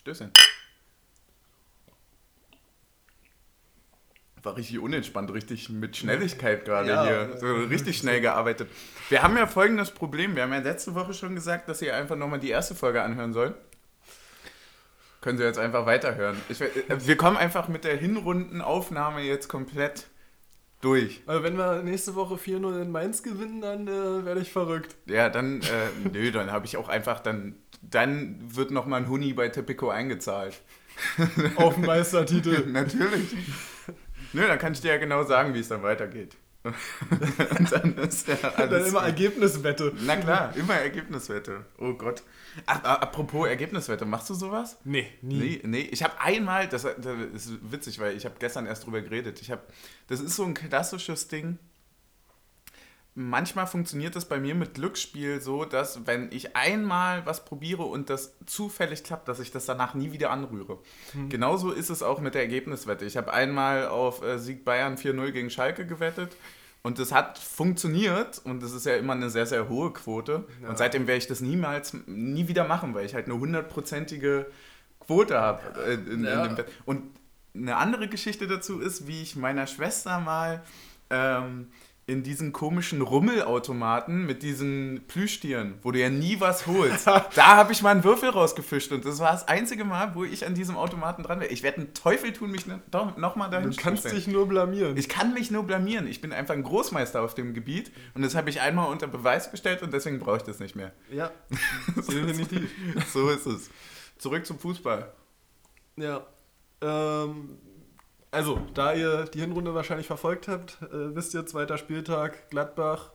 Stößchen. War richtig unentspannt, richtig mit Schnelligkeit gerade Ja, hier. So richtig schnell gearbeitet. Wir haben ja folgendes Problem. Wir haben ja letzte Woche schon gesagt, dass ihr einfach nochmal die erste Folge anhören sollt. Können Sie jetzt einfach weiterhören. Ich, äh, wir kommen einfach mit der Hinrundenaufnahme jetzt komplett durch. Also wenn wir nächste Woche 4-0 in Mainz gewinnen, dann äh, werde ich verrückt. Ja, dann, äh, nö, dann habe ich auch einfach, dann, dann wird nochmal ein Huni bei Tipico eingezahlt. Auf den Meistertitel. Natürlich. Nö, dann kann ich dir ja genau sagen, wie es dann weitergeht. Und dann ist ja dann alles immer gut. Ergebniswette. Na klar, immer Ergebniswette. Oh Gott. Ach, apropos Ergebniswette, machst du sowas? Nee, Nee, nee. Ich habe einmal, das, das ist witzig, weil ich habe gestern erst drüber geredet. Ich habe, das ist so ein klassisches Ding. Manchmal funktioniert das bei mir mit Glücksspiel so, dass wenn ich einmal was probiere und das zufällig klappt, dass ich das danach nie wieder anrühre. Genauso ist es auch mit der Ergebniswette. Ich habe einmal auf äh, Sieg Bayern 4-0 gegen Schalke gewettet und das hat funktioniert und das ist ja immer eine sehr, sehr hohe Quote. Ja. Und seitdem werde ich das niemals, nie wieder machen, weil ich halt eine hundertprozentige Quote habe. Äh, in, Ja. in. Und eine andere Geschichte dazu ist, wie ich meiner Schwester mal ähm, in diesen komischen Rummelautomaten mit diesen Plüschtieren, wo du ja nie was holst, da habe ich mal einen Würfel rausgefischt und das war das einzige Mal, wo ich an diesem Automaten dran wäre. Ich werde einen Teufel tun, mich ne, nochmal dahin Du kannst zu dich nur blamieren. Ich kann mich nur blamieren. Ich bin einfach ein Großmeister auf dem Gebiet und das habe ich einmal unter Beweis gestellt und deswegen brauche ich das nicht mehr. ja, definitiv. So ist es. Zurück zum Fußball. Ja. Ähm, also, da ihr die Hinrunde wahrscheinlich verfolgt habt, äh, wisst ihr, zweiter Spieltag, Gladbach.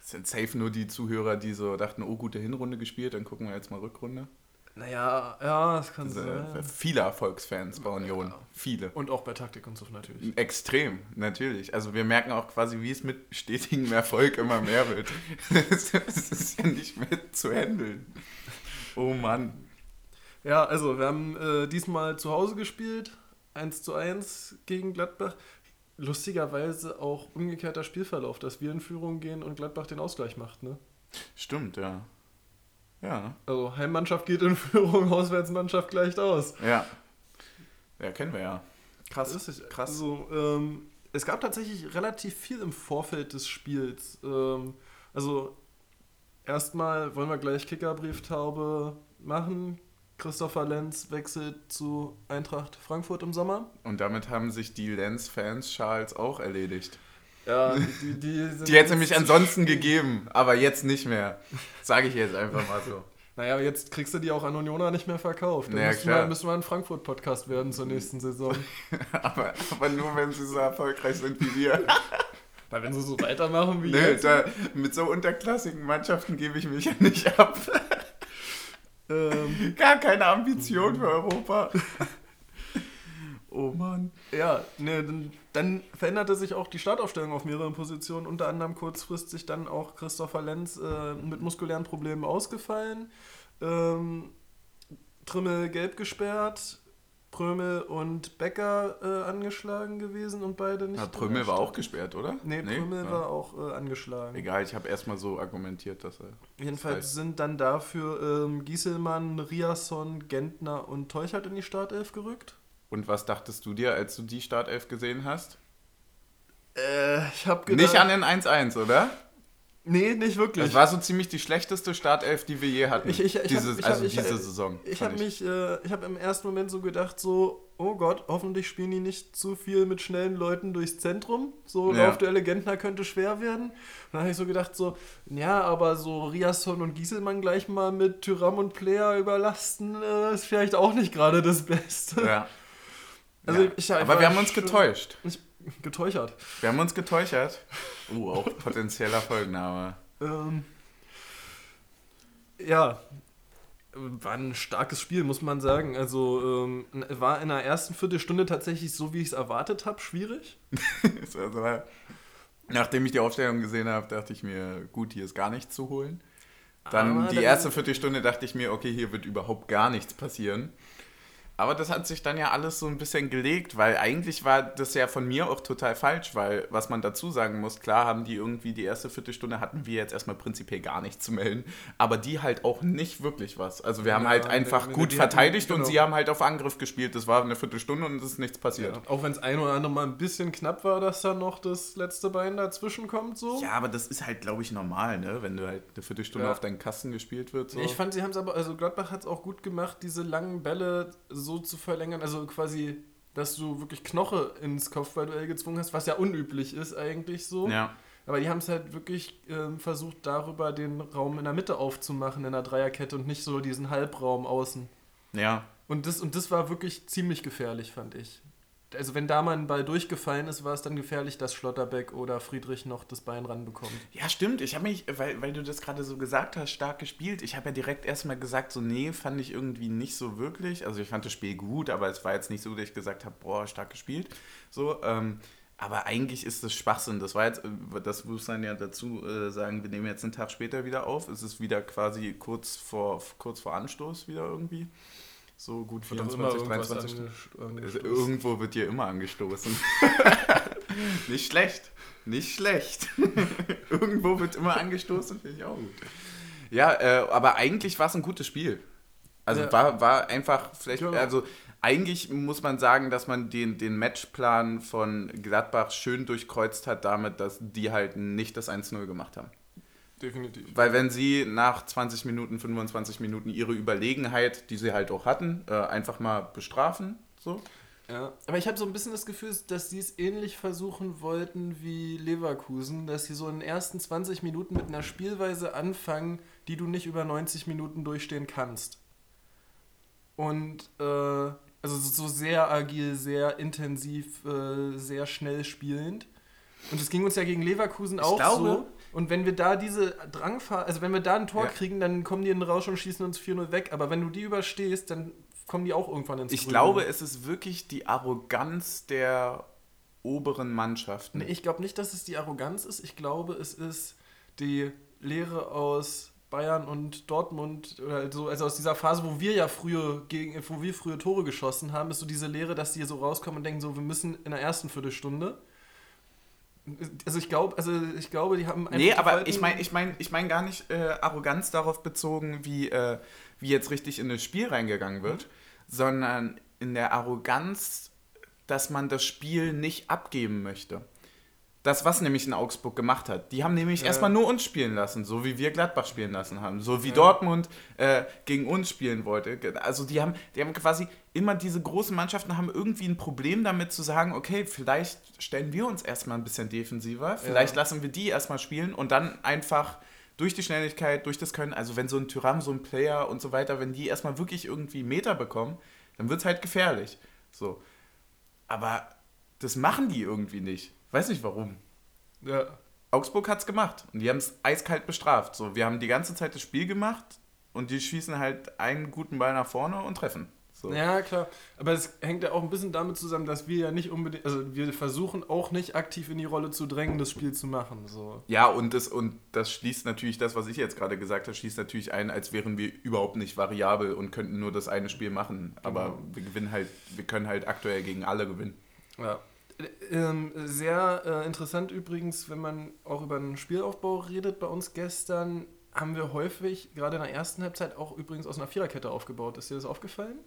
Das sind safe nur die Zuhörer, die so dachten, oh, gute Hinrunde gespielt, dann gucken wir jetzt mal Rückrunde. Naja, ja, das kann sein. äh, viele Erfolgsfans bei Union. Viele. Und auch bei Taktik und so natürlich. Extrem, natürlich. Also wir merken auch quasi, wie es mit stetigem Erfolg immer mehr wird. Es ist ja nicht mehr zu handeln. Oh Mann. Ja, also wir haben äh, diesmal zu Hause gespielt, 1 zu 1 gegen Gladbach. Lustigerweise auch umgekehrter Spielverlauf, dass wir in Führung gehen und Gladbach den Ausgleich macht, ne? Stimmt, ja. Ja, Also Heimmannschaft geht in Führung, Auswärtsmannschaft gleicht aus. ja. Ja, kennen wir ja. Krass, Das ist krass. Also, ähm, es gab tatsächlich relativ viel im Vorfeld des Spiels. Ähm, also, erstmal wollen wir gleich Kickerbrieftaube machen. Christopher Lenz wechselt zu Eintracht Frankfurt im Sommer. Und damit haben sich die Lens-Fans Charles auch erledigt. Ja, die, die, sind Die hätte nämlich jetzt- ansonsten gegeben, aber jetzt nicht mehr. Sage ich jetzt einfach mal so. Naja, jetzt kriegst du die auch an Unioner nicht mehr verkauft. Dann Naja, müssen, klar. wir, müssen wir ein Frankfurt-Podcast werden zur nächsten Saison. Aber, aber nur, wenn sie so erfolgreich sind wie wir. Weil wenn sie so weitermachen wie Nee, jetzt. da, mit so unterklassigen Mannschaften gebe ich mich ja nicht ab. Ähm, Gar keine Ambition für Europa. Oh Mann. Ja, ne, dann, dann veränderte sich auch die Startaufstellung auf mehreren Positionen, unter anderem kurzfristig dann auch Christopher Lenz äh, mit muskulären Problemen ausgefallen. Ähm, Trimmel gelb gesperrt, Prömel und Becker äh, angeschlagen gewesen und beide nicht. Ja, Prömel war auch gesperrt, oder? Nee, Prömel Ja. war auch äh, angeschlagen. Egal, ich habe erstmal so argumentiert, dass er. Jedenfalls heißt- sind dann dafür ähm, Gieselmann, Riasson, Gentner und Teuchert in die Startelf gerückt. Und was dachtest du dir, als du die Startelf gesehen hast? Äh, ich habe gedacht... Nicht an den 1-1, oder? Nee, nicht wirklich. Das war so ziemlich die schlechteste Startelf, die wir je hatten. Ich- ich- ich Dieses, hab- hab- also ich- diese Saison. Ich habe mich, äh, ich habe im ersten Moment so gedacht, so, oh Gott, hoffentlich spielen die nicht zu viel mit schnellen Leuten durchs Zentrum. So Ja. Laufduelle Gentner könnte schwer werden. Und dann habe ich so gedacht, so, ja, aber so Riasson und Gieselmann gleich mal mit Tyram und Player überlasten, äh, ist vielleicht auch nicht gerade das Beste. Ja. Also ja. ich- ich Aber wir haben uns getäuscht. Ich, getäuschert. Wir haben uns getäuschert. Uh, auch potenzieller Folgenname. Ähm, ja, war ein starkes Spiel, muss man sagen. Also ähm, war in der ersten Viertelstunde tatsächlich so, wie ich es erwartet habe, schwierig. also, nachdem ich die Aufstellung gesehen habe, dachte ich mir, gut, hier ist gar nichts zu holen. Dann Aber die dann- erste Viertelstunde dachte ich mir, okay, hier wird überhaupt gar nichts passieren. Aber das hat sich dann ja alles so ein bisschen gelegt, weil eigentlich war das ja von mir auch total falsch, weil was man dazu sagen muss, klar haben die irgendwie die erste Viertelstunde hatten wir jetzt erstmal prinzipiell gar nichts zu melden, aber die halt auch nicht wirklich was. Also wir haben Ja, halt einfach gut die hatten- verteidigt und genau. sie haben halt auf Angriff gespielt. Das war eine Viertelstunde und es ist nichts passiert. Ja, auch wenn es ein oder andere Mal ein bisschen knapp war, dass da noch das letzte Bein dazwischen kommt, so. Ja, aber das ist halt, glaube ich, normal, ne? Wenn du halt eine Viertelstunde Ja. auf deinen Kasten gespielt wird. So. Ich fand, sie haben es aber, also Gladbach hat es auch gut gemacht, diese langen Bälle so zu verlängern, also quasi, dass du wirklich Knoche ins Kopfballduell gezwungen hast, was ja unüblich ist eigentlich so. ja. Aber die haben es halt wirklich ähm, versucht, darüber den Raum in der Mitte aufzumachen, in der Dreierkette und nicht so diesen Halbraum außen. Ja. Und das, und das war wirklich ziemlich gefährlich, fand ich. Also wenn da mal ein Ball durchgefallen ist, war es dann gefährlich, dass Schlotterbeck oder Friedrich noch das Bein ranbekommt. Ja, stimmt. Ich habe mich, weil, weil du das gerade so gesagt hast, stark gespielt. Ich habe ja direkt erstmal gesagt, so, nee, fand ich irgendwie nicht so wirklich. Also ich fand das Spiel gut, aber es war jetzt nicht so, dass ich gesagt habe, boah, stark gespielt. So, ähm, aber eigentlich ist das Schwachsinn. Das war jetzt, äh, das muss man ja dazu äh, sagen, wir nehmen jetzt einen Tag später wieder auf. Es ist wieder quasi kurz vor, kurz vor Anstoß wieder irgendwie. So gut 24, 23 Stunden. Also irgendwo wird hier immer angestoßen. nicht schlecht. Nicht schlecht. irgendwo wird immer angestoßen, finde ich auch gut. Ja, äh, aber eigentlich war es ein gutes Spiel. Also Ja. war, war einfach vielleicht, Ja. also eigentlich muss man sagen, dass man den, den Matchplan von Gladbach schön durchkreuzt hat damit, dass die halt nicht das 1-0 gemacht haben. Definitiv. Weil wenn sie nach 20 Minuten, 25 Minuten ihre Überlegenheit, die sie halt auch hatten, äh, einfach mal bestrafen, so. Ja, aber ich habe so ein bisschen das Gefühl, dass sie es ähnlich versuchen wollten wie Leverkusen, dass sie so in den ersten 20 Minuten mit einer Spielweise anfangen, die du nicht über 90 Minuten durchstehen kannst. Und äh, also so sehr agil, sehr intensiv, äh, sehr schnell spielend. Und das ging uns ja gegen Leverkusen Ich auch glaube- so. Und wenn wir da diese Drangfahrt, also wenn wir da ein Tor Ja. kriegen, dann kommen die in den Rausch und schießen uns 4-0 weg. Aber wenn du die überstehst, dann kommen die auch irgendwann ins Ich Grübeln. glaube, es ist wirklich die Arroganz der oberen Mannschaften. Nee, ich glaube nicht, dass es die Arroganz ist. Ich glaube, es ist die Lehre aus Bayern und Dortmund oder so, also aus dieser Phase, wo wir ja früher gegen, wo wir früher Tore geschossen haben, ist so diese Lehre, dass die so rauskommen und denken so, wir müssen in der ersten Viertelstunde. Also ich glaube, also ich glaube, die haben einfach Nee, aber ich meine ich mein, ich mein gar nicht äh, Arroganz darauf bezogen, wie, äh, wie jetzt richtig in das Spiel reingegangen wird, sondern in der Arroganz, dass man das Spiel nicht abgeben möchte. Das, was nämlich in Augsburg gemacht hat. Die haben nämlich Ja. erstmal nur uns spielen lassen, so wie wir Gladbach spielen lassen haben. So wie Dortmund äh, gegen uns spielen wollte. Also die haben, die haben quasi immer diese großen Mannschaften haben irgendwie ein Problem damit zu sagen, okay, vielleicht stellen wir uns erstmal ein bisschen defensiver, vielleicht lassen wir die erstmal spielen und dann einfach durch die Schnelligkeit, durch das Können, also wenn so ein Tyram, so ein Player und so weiter, wenn die erstmal wirklich irgendwie Meter bekommen, dann wird es halt gefährlich. So. Aber das machen die irgendwie nicht. Weiß nicht warum. Ja. Augsburg hat es gemacht und die haben es eiskalt bestraft. So, wir haben die ganze Zeit das Spiel gemacht und die schießen halt einen guten Ball nach vorne und treffen. So. Ja, klar. Aber es hängt ja auch ein bisschen damit zusammen, dass wir ja nicht unbedingt, also wir versuchen auch nicht aktiv in die Rolle zu drängen, das Spiel zu machen. So. Ja, und das, und das schließt natürlich das, was ich jetzt gerade gesagt habe, schließt natürlich ein, als wären wir überhaupt nicht variabel und könnten nur das eine Spiel machen. Aber Genau. wir gewinnen halt, wir können halt aktuell gegen alle gewinnen. Ja. Ähm, sehr äh, interessant übrigens, wenn man auch über den Spielaufbau redet. Bei uns gestern haben wir häufig, gerade in der ersten Halbzeit, auch übrigens aus einer Viererkette aufgebaut. Ist dir das aufgefallen?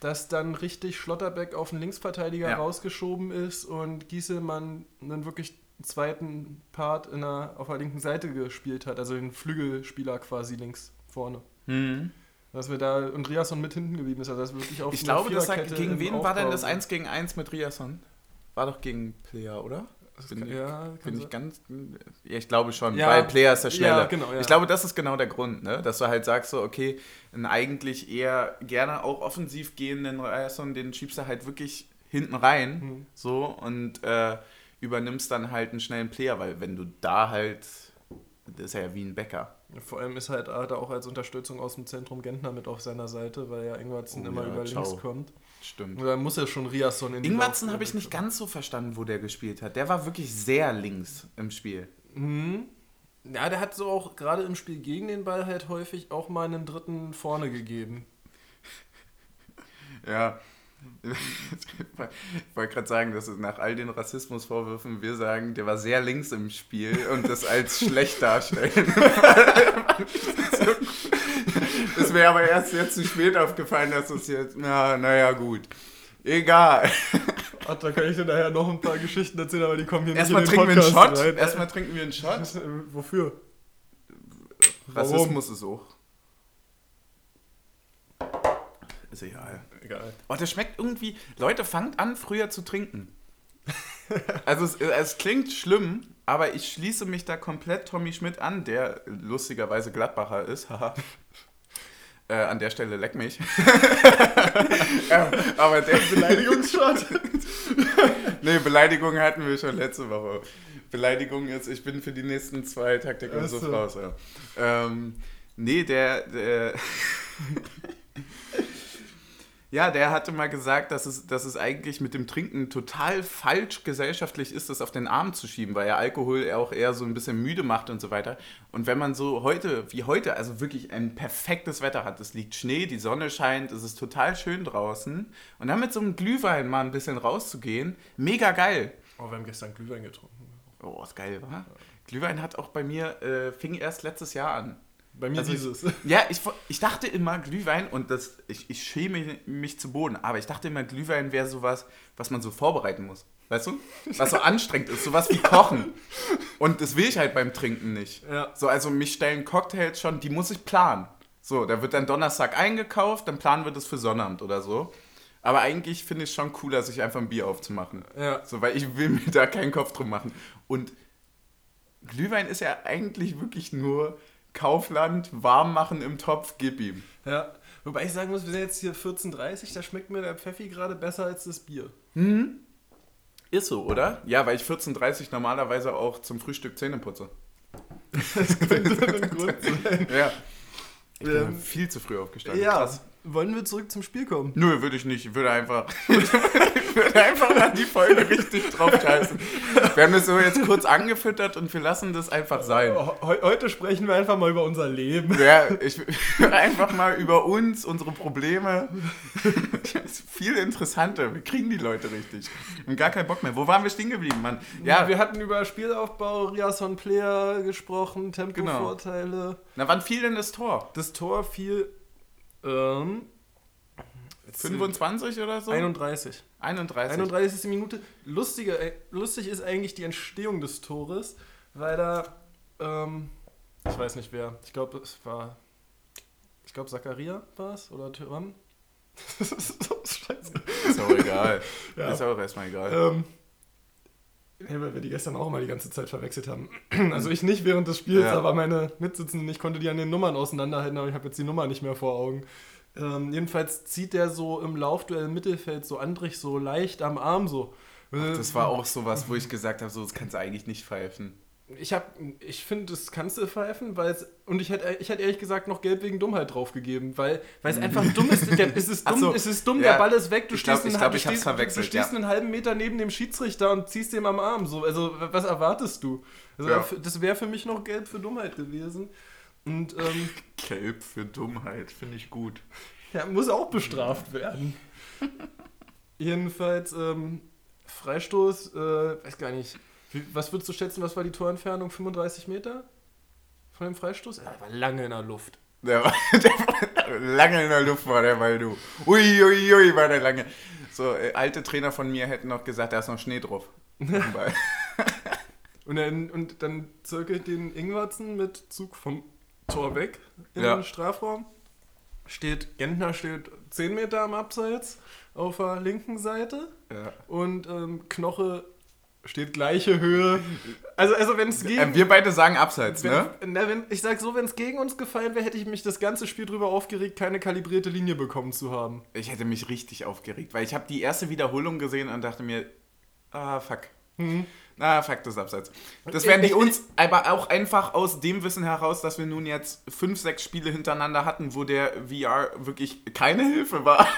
Dass dann richtig Schlotterbeck auf den Linksverteidiger Ja. rausgeschoben ist und Gieselmann einen wirklich zweiten Part in der, auf der linken Seite gespielt hat, also den Flügelspieler quasi links vorne. Dass wir da und Riasson mit hinten geblieben ist, also das wirklich auf Ich glaube, das hat, gegen wen war denn das Aufbau- 1 gegen 1 mit Riasson? War doch gegen Player, oder? Bin, ja, bin ich ganz. Ja, ich glaube schon, Ja. weil Player ist der Schnelle. Ja, genau, ja. Ich glaube, das ist genau der Grund, ne? dass du halt sagst, so, okay, einen eigentlich eher gerne auch offensiv gehenden Ryerson, den schiebst du halt wirklich hinten rein, Mhm. so, und äh, übernimmst dann halt einen schnellen Player, weil wenn du da halt, das ist ja wie ein Bäcker. Vor allem ist halt hat er auch als Unterstützung aus dem Zentrum Gentner mit auf seiner Seite, weil ja Ingwertsen Oh immer über ciao. links kommt. Stimmt. Dann muss er schon Riasson in Lauf- habe ich nicht ganz so verstanden, wo der gespielt hat. Der war wirklich sehr links im Spiel. Mhm. Ja, der hat so auch gerade im Spiel gegen den Ball halt häufig auch mal einen dritten vorne gegeben. Ja. Ich wollte gerade sagen, dass nach all den Rassismusvorwürfen wir sagen, der war sehr links im Spiel und das als schlecht darstellen. das wäre aber erst jetzt zu spät aufgefallen, dass es jetzt, na, naja, gut. Egal. Ach, da kann ich dir nachher noch ein paar Geschichten erzählen, aber die kommen hier Erstmal nicht in den trinken wir einen Podcast Shot. rein. Erstmal trinken wir einen Shot. Das, äh, Wofür? Rassismus ist auch. Ist egal. Egal. Oh, das schmeckt irgendwie. Leute, fangt an, früher zu trinken. Also es, es klingt schlimm, aber ich schließe mich da komplett Tommy Schmidt an, der lustigerweise Gladbacher ist. Äh, an der Stelle leck mich. Ja, aber der Beleidigungsshot. Nee, Beleidigung hatten wir schon letzte Woche. Beleidigung ist, ich bin für die nächsten zwei Taktik und so. raus. Ja. Ähm, nee, der, der Ja, der hatte mal gesagt, dass es, dass es eigentlich mit dem Trinken total falsch gesellschaftlich ist, das auf den Arm zu schieben, weil ja Alkohol auch eher so ein bisschen müde macht und so weiter. Und wenn man so heute, wie heute, also wirklich ein perfektes Wetter hat, es liegt Schnee, die Sonne scheint, es ist total schön draußen und dann mit so einem Glühwein mal ein bisschen rauszugehen, mega geil. Oh, wir haben gestern Glühwein getrunken. Oh, ist geil, wa? Glühwein hat auch bei mir, äh, fing erst letztes Jahr an. Bei mir Also ich- dieses. Ja, ich, ich dachte immer, Glühwein, und das, ich, ich schäme mich zu Boden, aber ich dachte immer, Glühwein wäre sowas, was man so vorbereiten muss. Weißt du? Was so anstrengend ist, sowas wie Kochen. Und das will ich halt beim Trinken nicht. Ja. So, also mich stellen Cocktails schon, die muss ich planen. So, da wird dann Donnerstag eingekauft, dann planen wir das für Sonnabend oder so. Aber eigentlich finde ich es schon cooler, sich einfach ein Bier aufzumachen. Ja. So, weil ich will mir da keinen Kopf drum machen. Und Glühwein ist ja eigentlich wirklich nur Kaufland, warm machen im Topf, gib ihm. Ja. Wobei ich sagen muss, wir sind jetzt hier 14.30 da schmeckt mir der Pfeffi gerade besser als das Bier. Ist so, oder? Ja, weil ich 14.30 normalerweise auch zum Frühstück Zähne putze. Das könnte ein Grund sein. Ja. Ich bin Ähm, viel zu früh aufgestanden. Ja, Krass. Wollen wir zurück zum Spiel kommen? Nö, würde ich nicht. Ich würde einfach, würde einfach an die Folge richtig drauf scheißen. Wir haben das so jetzt kurz angefüttert und wir lassen das einfach sein. Heu- Heute sprechen wir einfach mal über unser Leben. Ja, ich einfach mal über uns, unsere Probleme. Das ist viel interessanter. Wir kriegen die Leute richtig. Und gar keinen Bock mehr. Wo waren wir stehen geblieben, Mann? Ja, wir hatten über Spielaufbau, Riasson Player gesprochen, Tempovorteile. na, wann fiel denn das Tor? Das Tor fiel ähm, 25 oder so? 31. 31. 31. Minute. Lustige, äh, lustig ist eigentlich die Entstehung des Tores, weil da, ähm, ich weiß nicht wer, ich glaube es war, ich glaube Zakaria war es oder Tyrann. das ist so scheiße. Ist auch egal. Ja. Ist auch erstmal egal. Ähm, ja, weil wir die gestern auch mal die ganze Zeit verwechselt haben. Also ich nicht während des Spiels, Ja. aber meine Mitsitzenden, ich konnte die an den Nummern auseinanderhalten, aber ich habe jetzt die Nummer nicht mehr vor Augen. Ähm, jedenfalls zieht der so im Laufduell im Mittelfeld so Andrich so leicht am Arm so. Das war auch sowas, wo ich gesagt habe, so, das kannst du eigentlich nicht pfeifen. Ich hab, ich finde, das kannst du pfeifen, weil es, und ich hätte, ich hätte ehrlich gesagt noch Gelb wegen Dummheit draufgegeben, weil, weil es einfach dumm ist. Der, es ist dumm, so, es ist dumm ja. der Ball ist weg, du Ich glaub- stehst, ich einen- glaub, ich hab's stehst, du stehst ja. einen halben Meter neben dem Schiedsrichter und ziehst dem am Arm. So. Also, was erwartest du? Also, Ja. das wäre für mich noch Gelb für Dummheit gewesen. Und ähm, Gelb für Dummheit, finde ich gut. ja, muss auch bestraft werden. Jedenfalls, ähm, Freistoß, äh, weiß gar nicht. Was würdest du schätzen, was war die Torentfernung? 35 Meter? Von dem Freistoß? Er war lange in der Luft. Der war, der war lange in der Luft war der Ball, du. Ui, ui, ui, war der lange. So, äh, alte Trainer von mir hätten noch gesagt, da ist noch Schnee drauf. Und dann, und dann zirkelt den Ingwarzen mit Zug vom Tor weg in Ja. den Strafraum. Steht, Gentner steht 10 Meter am Abseits auf der linken Seite ja. und ähm, Knoche steht gleiche Höhe. Also, also wenn es äh, gegen. wir beide sagen abseits, wenn, ne? na, wenn, ich sag so, wenn es gegen uns gefallen wäre, hätte ich mich das ganze Spiel drüber aufgeregt, keine kalibrierte Linie bekommen zu haben. Ich hätte mich richtig aufgeregt, weil ich habe die erste Wiederholung gesehen und dachte mir, ah, fuck. Mhm. Na, fuck, das ist abseits. Das werden die Ich- uns aber auch einfach aus dem Wissen heraus, dass wir nun jetzt fünf, sechs Spiele hintereinander hatten, wo der VR wirklich keine Hilfe war.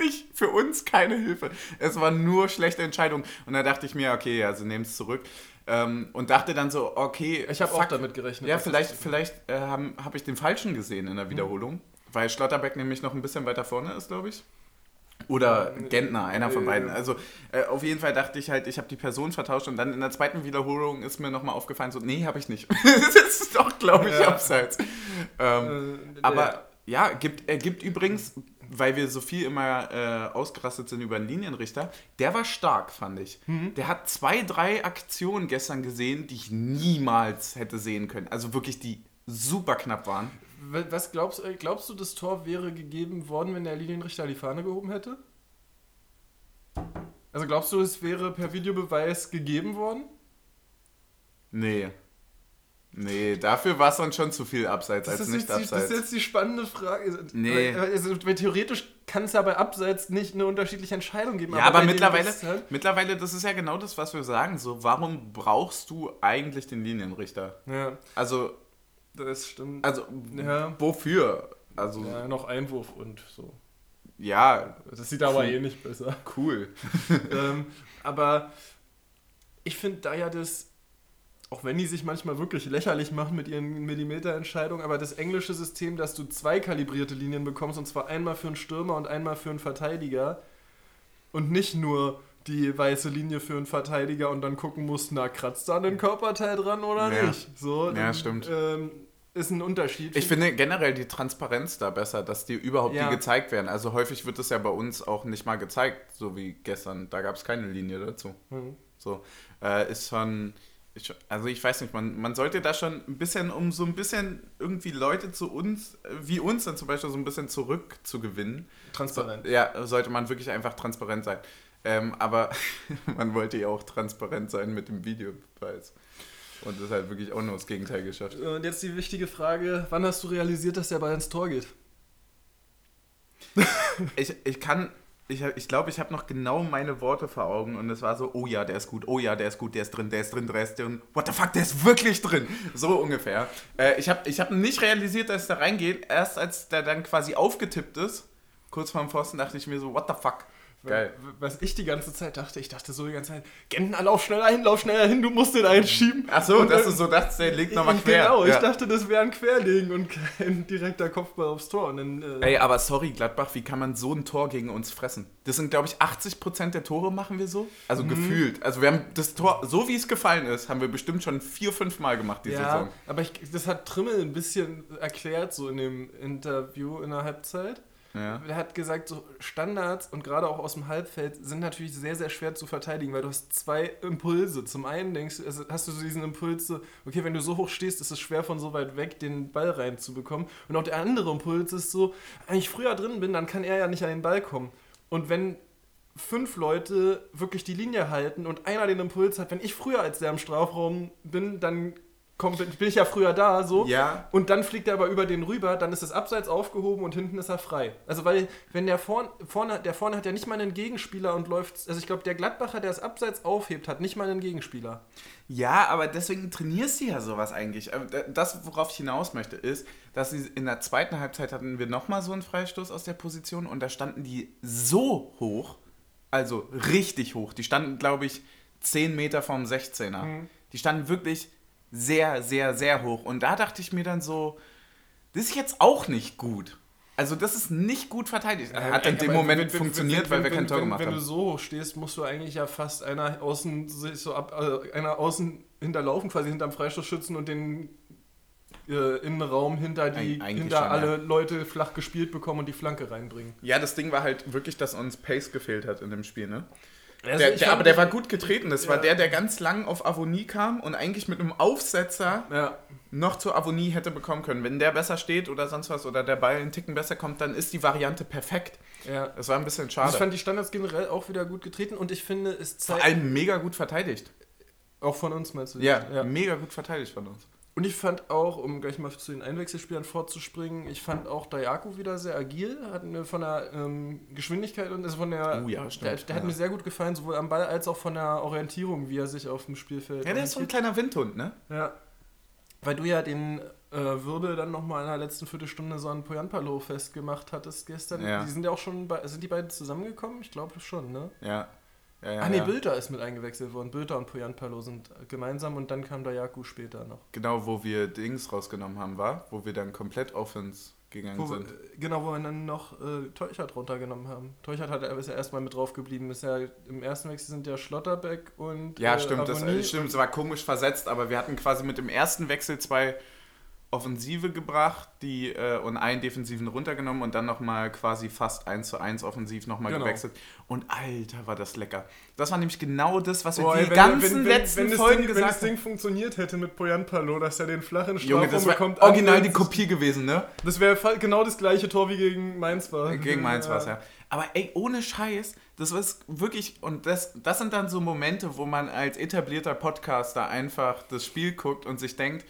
wirklich für uns keine Hilfe. Es war nur schlechte Entscheidungen. Und da dachte ich mir, okay, also nehmen es zurück. Ähm, und dachte dann so, okay, Ich habe auch damit gerechnet. Ja, vielleicht, vielleicht äh, habe hab ich den Falschen gesehen in der Wiederholung. Weil Schlotterbeck nämlich noch ein bisschen weiter vorne ist, glaube ich. Oder Gentner, einer von beiden. Also äh, auf jeden Fall dachte ich halt, ich habe die Person vertauscht und dann in der zweiten Wiederholung ist mir nochmal aufgefallen, so, nee, habe ich nicht. das ist doch, glaube ich, Ja. abseits. Ähm, Äh, aber ja, gibt, er gibt übrigens, weil wir so viel immer äh, ausgerastet sind über den Linienrichter, der war stark, fand ich. Mhm. Der hat zwei, drei Aktionen gestern gesehen, die ich niemals hätte sehen können. Also wirklich, die super knapp waren. Was glaubst, äh, glaubst du, das Tor wäre gegeben worden, wenn der Linienrichter die Fahne gehoben hätte? Also glaubst du, es wäre per Videobeweis gegeben worden? Nee. Nee, dafür war es dann schon zu viel abseits als ist nicht jetzt die, das abseits. ist jetzt die spannende Frage. Nee. Weil, Also, theoretisch kann es ja bei Abseits nicht eine unterschiedliche Entscheidung geben. Ja, aber dem mittlerweile, ist halt- mittlerweile, das ist ja genau das, was wir sagen. So, warum brauchst du eigentlich den Linienrichter? Ja, Also, das stimmt. also Ja. wofür? Also, ja, noch Einwurf und so. ja, Das sieht aber eh nicht besser. cool. ähm, aber ich finde da ja das, auch wenn die sich manchmal wirklich lächerlich machen mit ihren Millimeterentscheidungen, aber das englische System, dass du zwei kalibrierte Linien bekommst, und zwar einmal für einen Stürmer und einmal für einen Verteidiger und nicht nur die weiße Linie für einen Verteidiger und dann gucken musst, na, kratzt da ein Körperteil dran oder Ja. nicht? So, Ja, dann, stimmt. Ähm, ist ein Unterschied. Ich finde generell die Transparenz da besser, dass die überhaupt Ja. die gezeigt werden. Also häufig wird es ja bei uns auch nicht mal gezeigt, so wie gestern. Da gab es keine Linie dazu. Mhm. So, äh, ist schon, schon, also ich weiß nicht, man, man sollte da schon ein bisschen, um so ein bisschen irgendwie Leute zu uns, äh, wie uns dann zum Beispiel so ein bisschen zurückzugewinnen, Transparent. ja, sollte man wirklich einfach transparent sein. Ähm, aber man wollte ja auch transparent sein mit dem Videobeweis. Und das ist halt wirklich auch nur das Gegenteil geschafft. Und jetzt die wichtige Frage, wann hast du realisiert, dass der Ball ins Tor geht? Ich, ich kann, ich, ich glaube, ich habe noch genau meine Worte vor Augen und es war so, oh ja, der ist gut, oh ja, der ist gut, der ist drin, der ist drin, der ist drin, what the fuck, der ist wirklich drin. So ungefähr. Äh, ich habe ich hab nicht realisiert, dass es da reingeht, erst als der dann quasi aufgetippt ist, kurz vorm Pfosten, dachte ich mir so, what the fuck. Geil. Was ich die ganze Zeit dachte, ich dachte so die ganze Zeit, Gentner, lauf schneller hin, lauf schneller hin, du musst den einschieben. Ach so, Und dass du so dachtest, der legt nochmal quer. Genau, ja. ich dachte, das wäre ein Querlegen und kein direkter Kopfball aufs Tor. Dann, äh, Ey, aber sorry, Gladbach, wie kann man so ein Tor gegen uns fressen? Das sind, glaube ich, 80% der Tore machen wir so. Also gefühlt. Also wir haben das Tor, so wie es gefallen ist, haben wir bestimmt schon vier, fünf Mal gemacht die ja, Saison. aber ich, das hat Trimmel ein bisschen erklärt, so in dem Interview in der Halbzeit. Ja. Er hat gesagt, so Standards und gerade auch aus dem Halbfeld sind natürlich sehr, sehr schwer zu verteidigen, weil du hast zwei Impulse. Zum einen denkst du, also hast du so diesen Impuls, so, okay, wenn du so hoch stehst, ist es schwer von so weit weg den Ball reinzubekommen. Und auch der andere Impuls ist so, wenn ich früher drin bin, dann kann er ja nicht an den Ball kommen. Und wenn fünf Leute wirklich die Linie halten und einer den Impuls hat, wenn ich früher als der im Strafraum bin, dann komm, bin ich ja früher da, so. Ja. Und dann fliegt er aber über den rüber, dann ist das Abseits aufgehoben und hinten ist er frei. Also weil, wenn der vorne, vorne, der vorne hat ja nicht mal einen Gegenspieler und läuft, also ich glaube, der Gladbacher, der das Abseits aufhebt, hat nicht mal einen Gegenspieler. Ja, aber deswegen trainierst du ja sowas eigentlich. Aber Das, worauf ich hinaus möchte, ist, dass sie in der zweiten Halbzeit hatten wir nochmal so einen Freistoß aus der Position und da standen die so hoch, also richtig hoch. Die standen, glaube ich, 10 Meter vom 16er. Die standen wirklich sehr, sehr, sehr hoch. Und da dachte ich mir dann so, das ist jetzt auch nicht gut. Also das ist nicht gut verteidigt. Hat in dem Aber Moment wenn- wenn- funktioniert, wenn- weil wir wenn- kein Tor wenn, gemacht Wenn haben. du so hoch stehst, musst du eigentlich ja fast einer außen sich so ab, äh, einer außen hinterlaufen, quasi hinterm Freistoßschützen und den äh, Innenraum hinter die Eig- hinter schon, alle ja. Leute flach gespielt bekommen und die Flanke reinbringen. Ja, das Ding war halt wirklich, dass uns Pace gefehlt hat in dem Spiel, ne? Also Der, der, aber der war gut getreten. Das war Ja. der, der ganz lang auf Avonie kam und eigentlich mit einem Aufsetzer Ja, noch zur Avonie hätte bekommen können. Wenn der besser steht oder sonst was oder der Ball einen Ticken besser kommt, dann ist die Variante perfekt. ja. Das war ein bisschen Also schade. ich fand die Standards generell auch wieder gut getreten und ich finde, es Vor zeigt. allem mega gut verteidigt. Auch von uns meinst du? Ja, ja. mega gut verteidigt von uns. Und ich fand auch, um gleich mal zu den Einwechselspielern vorzuspringen, ich fand auch Dayaku wieder sehr agil, hat mir von der ähm, Geschwindigkeit und also von der. Oh ja. Der, der hat Ja. mir sehr gut gefallen, sowohl am Ball als auch von der Orientierung, wie er sich auf dem Spielfeld. Ja, der ist so ein kleiner Windhund, ne? Ja. Weil du ja den äh, Wirbel dann nochmal in der letzten Viertelstunde so an Poyanpalo festgemacht hattest gestern. Ja. Die sind ja auch schon bei, sind die beiden zusammengekommen? Ich glaube schon, ne? Ja. Ja, ja ah nee, ja. Bülter ist mit eingewechselt worden. Bülter und Poyanpalo sind gemeinsam und dann kam Dayaku später noch. Genau, wo wir Dings rausgenommen haben, war, wo wir dann komplett Offense gegangen Wo, sind. wir- genau, wo wir dann noch äh, Teuchert runtergenommen haben. Teuchert hat, ist ja erstmal mit drauf geblieben. Ist ja, Im ersten Wechsel sind ja Schlotterbeck und. Ja, äh, stimmt, das äh, stimmt, es war komisch versetzt, aber wir hatten quasi mit dem ersten Wechsel zwei Offensive gebracht, die äh, und einen Defensiven runtergenommen und dann nochmal quasi fast 1 zu 1 offensiv nochmal Genau. gewechselt. Und Alter, war das lecker. Das war nämlich genau das, was wir Boah, die wenn- ganzen wenn, wenn, letzten wenn Folgen Ding, Wenn gesagt das Ding funktioniert hätte mit Poyan Palo, dass er den flachen haben. Strafraum bekommt. original an- die Kopie gewesen, ne? Das wäre genau das gleiche Tor wie gegen Mainz war. Gegen Mainz war es, ja. Aber ey, ohne Scheiß, das ist wirklich, und das, das sind dann so Momente, wo man als etablierter Podcaster einfach das Spiel guckt und sich denkt,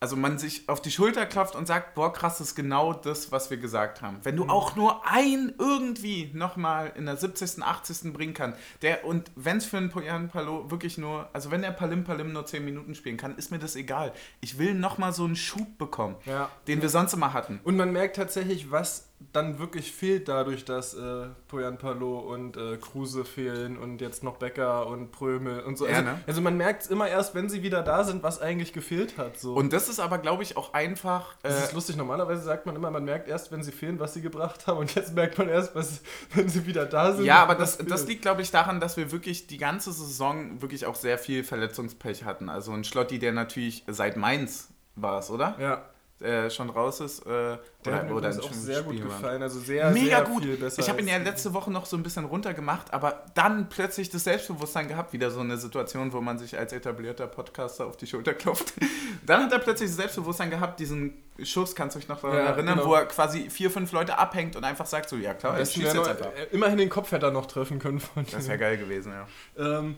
also man sich auf die Schulter klopft und sagt, boah, krass, das ist genau das, was wir gesagt haben. Wenn du auch nur ein irgendwie nochmal in der 70., 80. bringen kann, der, und wenn es für einen Poyan Palo wirklich nur, also wenn der Palim Palim nur 10 Minuten spielen kann, ist mir das egal. Ich will nochmal so einen Schub bekommen, Ja. den wir sonst immer hatten. Und man merkt tatsächlich, was dann wirklich fehlt dadurch, dass äh, Poyan Palo und äh, Kruse fehlen und jetzt noch Becker und Prömel und so. Ja, Also, ne? also man merkt es immer erst, wenn sie wieder da sind, was eigentlich gefehlt hat. So. Und das ist aber, glaube ich, auch einfach... das äh, ist lustig, normalerweise sagt man immer, man merkt erst, wenn sie fehlen, was sie gebracht haben und jetzt merkt man erst, was, wenn sie wieder da sind. Ja, aber das, das liegt, glaube ich, daran, dass wir wirklich die ganze Saison wirklich auch sehr viel Verletzungspech hatten. Also ein Schlotti, der natürlich seit Mainz war es, oder? Ja, Äh, schon raus ist. Äh, der hat mir in auch sehr gut Spielen war. gefallen. Also sehr, Mega sehr gut. viel besser. Ich habe ihn ja letzte Woche noch so ein bisschen runtergemacht, aber dann plötzlich das Selbstbewusstsein gehabt, wieder so eine Situation, wo man sich als etablierter Podcaster auf die Schulter klopft. Dann hat er plötzlich das Selbstbewusstsein gehabt, diesen Schuss, kannst du dich noch daran Ja, erinnern, genau. wo er quasi vier, fünf Leute abhängt und einfach sagt so, ja klar, er wär jetzt noch, einfach. äh, immerhin den Kopf hätte er noch treffen können von Das wäre geil gewesen, ja. Ähm,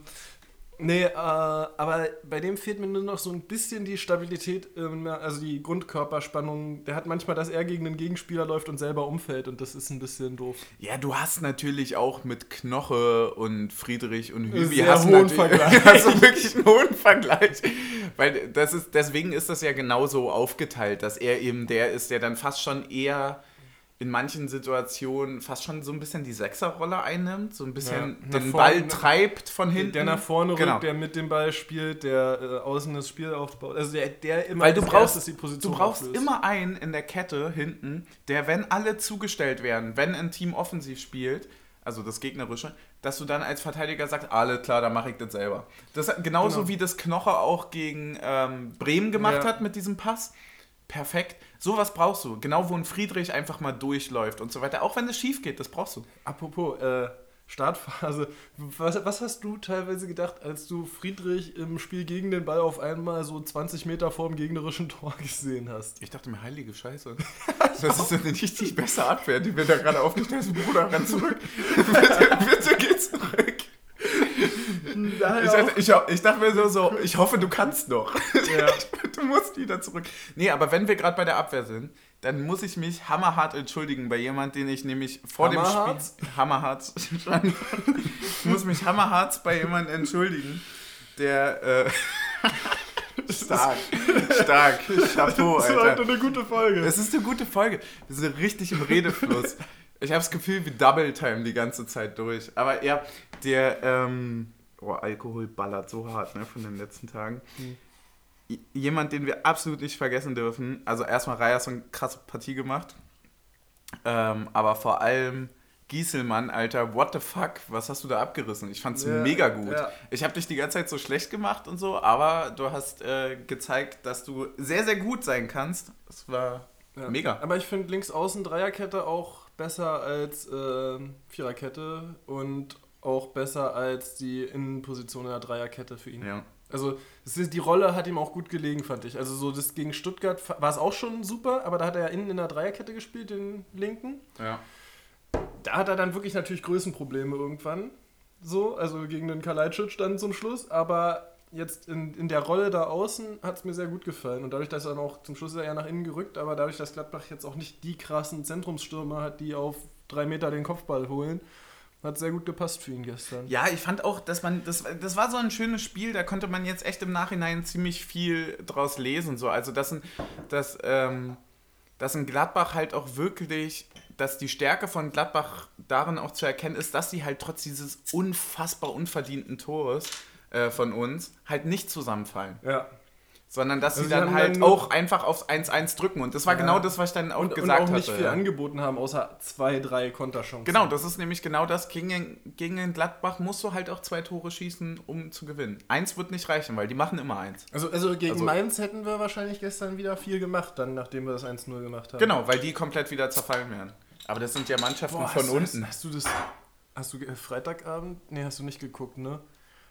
nee, äh, aber bei dem fehlt mir nur noch so ein bisschen die Stabilität, ähm, also die Grundkörperspannung. Der hat manchmal, dass er gegen den Gegenspieler läuft und selber umfällt und das ist ein bisschen doof. Ja, du hast natürlich auch mit Knoche und Friedrich und Hübi Sehr hast du hohen Vergleich. hast du wirklich einen hohen Vergleich. Weil das ist, deswegen ist das ja genauso aufgeteilt, dass er eben der ist, der dann fast schon eher in manchen Situationen fast schon so ein bisschen die Sechserrolle einnimmt, so ein bisschen Ja, den vorne- Ball treibt von hinten. Der nach vorne Genau. rückt, der mit dem Ball spielt, der äh, außen das Spiel aufbaut. Also der, der immer Weil du brauchst, die du Position brauchst auflöst. immer einen in der Kette hinten, der, wenn alle zugestellt werden, wenn ein Team offensiv spielt, also das Gegnerische, dass du dann als Verteidiger sagst, alles klar, dann mache ich das selber. Das genauso Genau. wie das Knoche auch gegen ähm, Bremen gemacht Ja. hat mit diesem Pass. Perfekt. Sowas brauchst du. Genau, wo ein Friedrich einfach mal durchläuft und so weiter. Auch wenn es schief geht, das brauchst du. Apropos äh, Startphase, was, was hast du teilweise gedacht, als du Friedrich im Spiel gegen den Ball auf einmal so 20 Meter vor dem gegnerischen Tor gesehen hast? Ich dachte mir, heilige Scheiße. Das ist eine richtig bessere Abwehr, die wir da gerade aufgestellt haben. Bruder, renn zurück. bitte, bitte geh zurück. Ich dachte, ich, ich dachte mir so, so, ich hoffe, du kannst noch. Ja. Du musst wieder zurück. Nee, aber wenn wir gerade bei der Abwehr sind, dann muss ich mich hammerhart entschuldigen bei jemand, den ich nämlich vor Hammerhart? dem Spiel... Hammerhart. ich muss mich hammerhart bei jemandem entschuldigen, der... Äh, stark, stark. Chapeau, Das war heute Alter. eine gute Folge. Es ist eine gute Folge. Wir sind richtig im Redefluss. Ich habe das Gefühl, wir Double Time die ganze Zeit durch. Aber ja, der... Ähm, oh, Alkohol ballert so hart, ne, von den letzten Tagen j- jemand, den wir absolut nicht vergessen dürfen. Also erstmal Raya so eine krasse Partie gemacht. Ähm, aber vor allem Gieselmann, Alter, what the fuck, was hast du da abgerissen? Ich fand's Ja, mega gut. ja. Ich habe dich die ganze Zeit so schlecht gemacht und so, aber du hast äh, gezeigt, dass du sehr, sehr gut sein kannst. Es war Ja. mega. Aber ich finde links außen Dreierkette auch besser als äh, Viererkette und auch besser als die Innenposition in der Dreierkette für ihn. Ja. Also ist, die Rolle hat ihm auch gut gelegen, fand ich. Also so das gegen Stuttgart war es auch schon super, aber da hat er ja innen in der Dreierkette gespielt, den linken. ja. Da hat er dann wirklich natürlich Größenprobleme irgendwann. So, also gegen den Kalajdzic dann zum Schluss. Aber jetzt in, in der Rolle da außen hat es mir sehr gut gefallen. Und dadurch, dass er dann auch zum Schluss ist er ja nach innen gerückt, aber dadurch, dass Gladbach jetzt auch nicht die krassen Zentrumsstürmer hat, die auf drei Meter den Kopfball holen, hat sehr gut gepasst für ihn gestern. Ja, ich fand auch, dass man, das, das war so ein schönes Spiel, da konnte man jetzt echt im Nachhinein ziemlich viel draus lesen. So. Also, dass ein, dass, ähm, dass ein Gladbach halt auch wirklich, dass die Stärke von Gladbach darin auch zu erkennen ist, dass sie halt trotz dieses unfassbar unverdienten Tores äh, von uns halt nicht zusammenfallen. Ja. Sondern dass Also sie dann halt dann auch einfach aufs 1-1 drücken. Und das war Ja. genau das, was ich dann auch Und, und gesagt auch nicht hatte. viel angeboten haben, außer zwei, drei Konterchancen. Genau, das ist nämlich genau das. Gegen, gegen den Gladbach musst du halt auch zwei Tore schießen, um zu gewinnen. Eins wird nicht reichen, weil die machen immer eins. Also, also gegen Also- Mainz hätten wir wahrscheinlich gestern wieder viel gemacht, dann nachdem wir das 1-0 gemacht haben. Genau, weil die komplett wieder zerfallen werden. Aber das sind ja Mannschaften Boah, von hast, unten. Hast, hast du das. Hast du Freitagabend? Nee, hast du nicht geguckt, ne?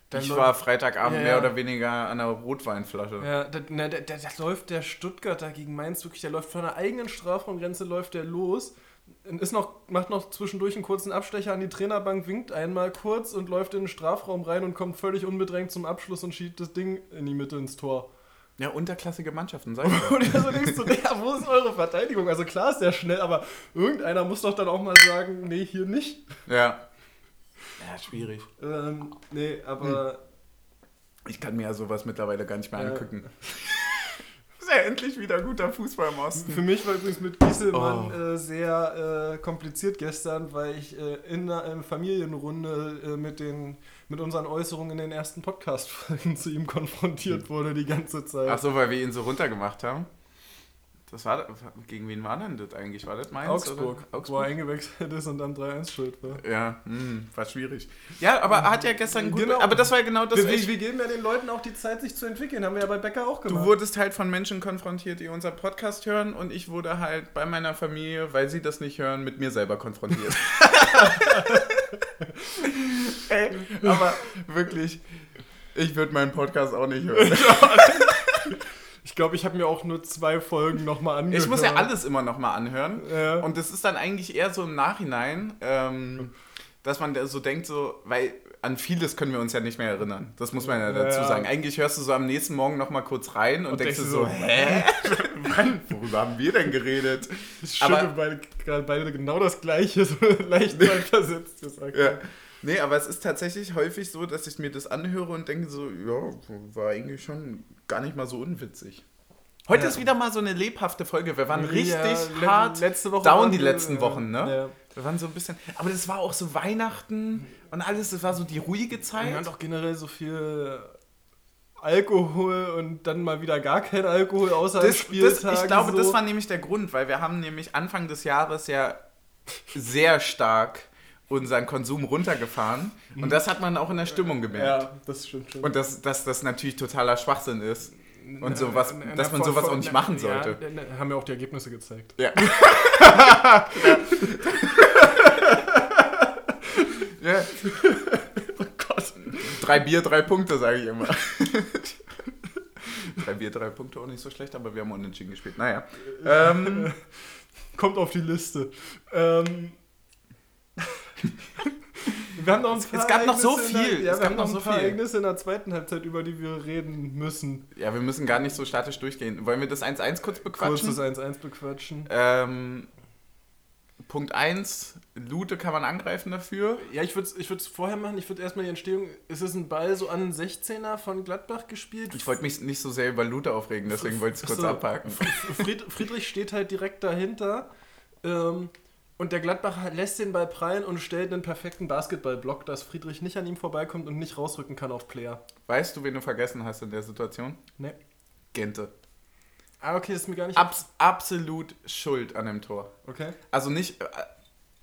Da ich war Freitagabend Ja, mehr ja. oder weniger an einer Rotweinflasche. Ja, da, na, da, da, da läuft der Stuttgarter gegen Mainz wirklich, der läuft von der eigenen Strafraumgrenze, läuft der los, ist noch, macht noch zwischendurch einen kurzen Abstecher an die Trainerbank, winkt einmal kurz und läuft in den Strafraum rein und kommt völlig unbedrängt zum Abschluss und schiebt das Ding in die Mitte ins Tor. Ja, unterklassige Mannschaften, sag ich. Und so denkst du, ja, wo ist eure Verteidigung? Also klar ist der schnell, aber irgendeiner muss doch dann auch mal sagen, nee, hier nicht. Ja. Ja, schwierig. Ähm, nee, aber Ich kann mir ja sowas mittlerweile gar nicht mehr Ja. angucken. ist ja endlich wieder guter Fußball im Osten. Für mich war übrigens mit Gieselmann Oh. äh, sehr äh, kompliziert gestern, weil ich äh, in einer äh, Familienrunde äh, mit, den, mit unseren Äußerungen in den ersten Podcast-Folgen zu ihm konfrontiert wurde die ganze Zeit. Ach so, weil wir ihn so runtergemacht haben. Das war, gegen wen war denn das eigentlich? War das Mainz? Augsburg, Oder? wo er Augsburg? eingewechselt ist und dann 3-1 schuld war. Ja, hm, war schwierig. Ja, aber er hat ja gestern gut. Genau. Aber das war ja genau das. wir, wir, wir geben ja den Leuten auch die Zeit, sich zu entwickeln. Haben wir ja bei Becker auch Du gemacht. wurdest halt von Menschen konfrontiert, die unseren Podcast hören und ich wurde halt bei meiner Familie, weil sie das nicht hören, mit mir selber konfrontiert. Ey, aber wirklich, ich würde meinen Podcast auch nicht hören. ich glaube, ich habe mir auch nur zwei Folgen nochmal angehört. Ich muss ja alles immer noch mal anhören Ja. und das ist dann eigentlich eher so im Nachhinein, ähm, dass man so denkt, so, weil an vieles können wir uns ja nicht mehr erinnern. Das muss man ja dazu Ja. sagen. Eigentlich hörst du so am nächsten Morgen noch mal kurz rein und, Und denkst du so, so, hä? Wann? Worüber haben wir denn geredet? Aber- wir beide, gerade beide genau das Gleiche, so leicht versetzt gesagt. Ja. Nee, aber es ist tatsächlich häufig so, dass ich mir das anhöre und denke so, ja, war eigentlich schon gar nicht mal so unwitzig. Heute Ja. ist wieder mal so eine lebhafte Folge. Wir waren Ja, richtig le- hart letzte Woche down die wir, letzten äh, Wochen, ne? ja. Wir waren so ein bisschen. Aber das war auch so Weihnachten und alles, das war so die ruhige Wir Zeit. haben doch generell so viel Alkohol und dann mal wieder gar kein Alkohol außer das, das, Spieltagen. ich glaube, so. das war nämlich der Grund, weil wir haben nämlich Anfang des Jahres ja sehr stark unseren Konsum runtergefahren und das hat man auch in der Stimmung gemerkt. Ja, das stimmt schon. Und dass, dass das natürlich totaler Schwachsinn ist. Und sowas, Na, na, dass man sowas auch nicht machen sollte. Ja, na, na, haben ja auch die Ergebnisse gezeigt. Ja. ja. Oh Gott. Drei Bier, drei Punkte, sage ich immer. drei Bier, drei Punkte auch nicht so schlecht, aber wir haben unentschieden gespielt. Naja. Ähm, Kommt auf die Liste. Ähm. Wir haben noch ein Es- paar es gab noch so viel. Der, ja, Es wir gab haben noch noch so ein paar viel. Ereignisse in der zweiten Halbzeit, über die wir reden müssen. ja, wir müssen gar nicht so statisch durchgehen. Wollen wir das 1-1 kurz bequatschen? Kurzes 1-1 bequatschen. Ähm, Punkt 1, Lute kann man angreifen dafür. Ja, ich würde es ich würd's vorher machen. Ich würde erstmal die Entstehung. Es ist ein Ball so an den 16er von Gladbach gespielt. Ich wollte mich nicht so sehr über Lute aufregen, deswegen wollte ich es kurz Achso. abhaken. Fried, Friedrich steht halt direkt dahinter. Ähm, und der Gladbacher lässt den Ball prallen und stellt einen perfekten Basketballblock, dass Friedrich nicht an ihm vorbeikommt und nicht rausrücken kann auf Player. Weißt du, wen du vergessen hast in der Situation? Ne. Gente. Ah, okay, das ist mir gar nicht. Abs absolut schuld an dem Tor. Okay. Also nicht, äh,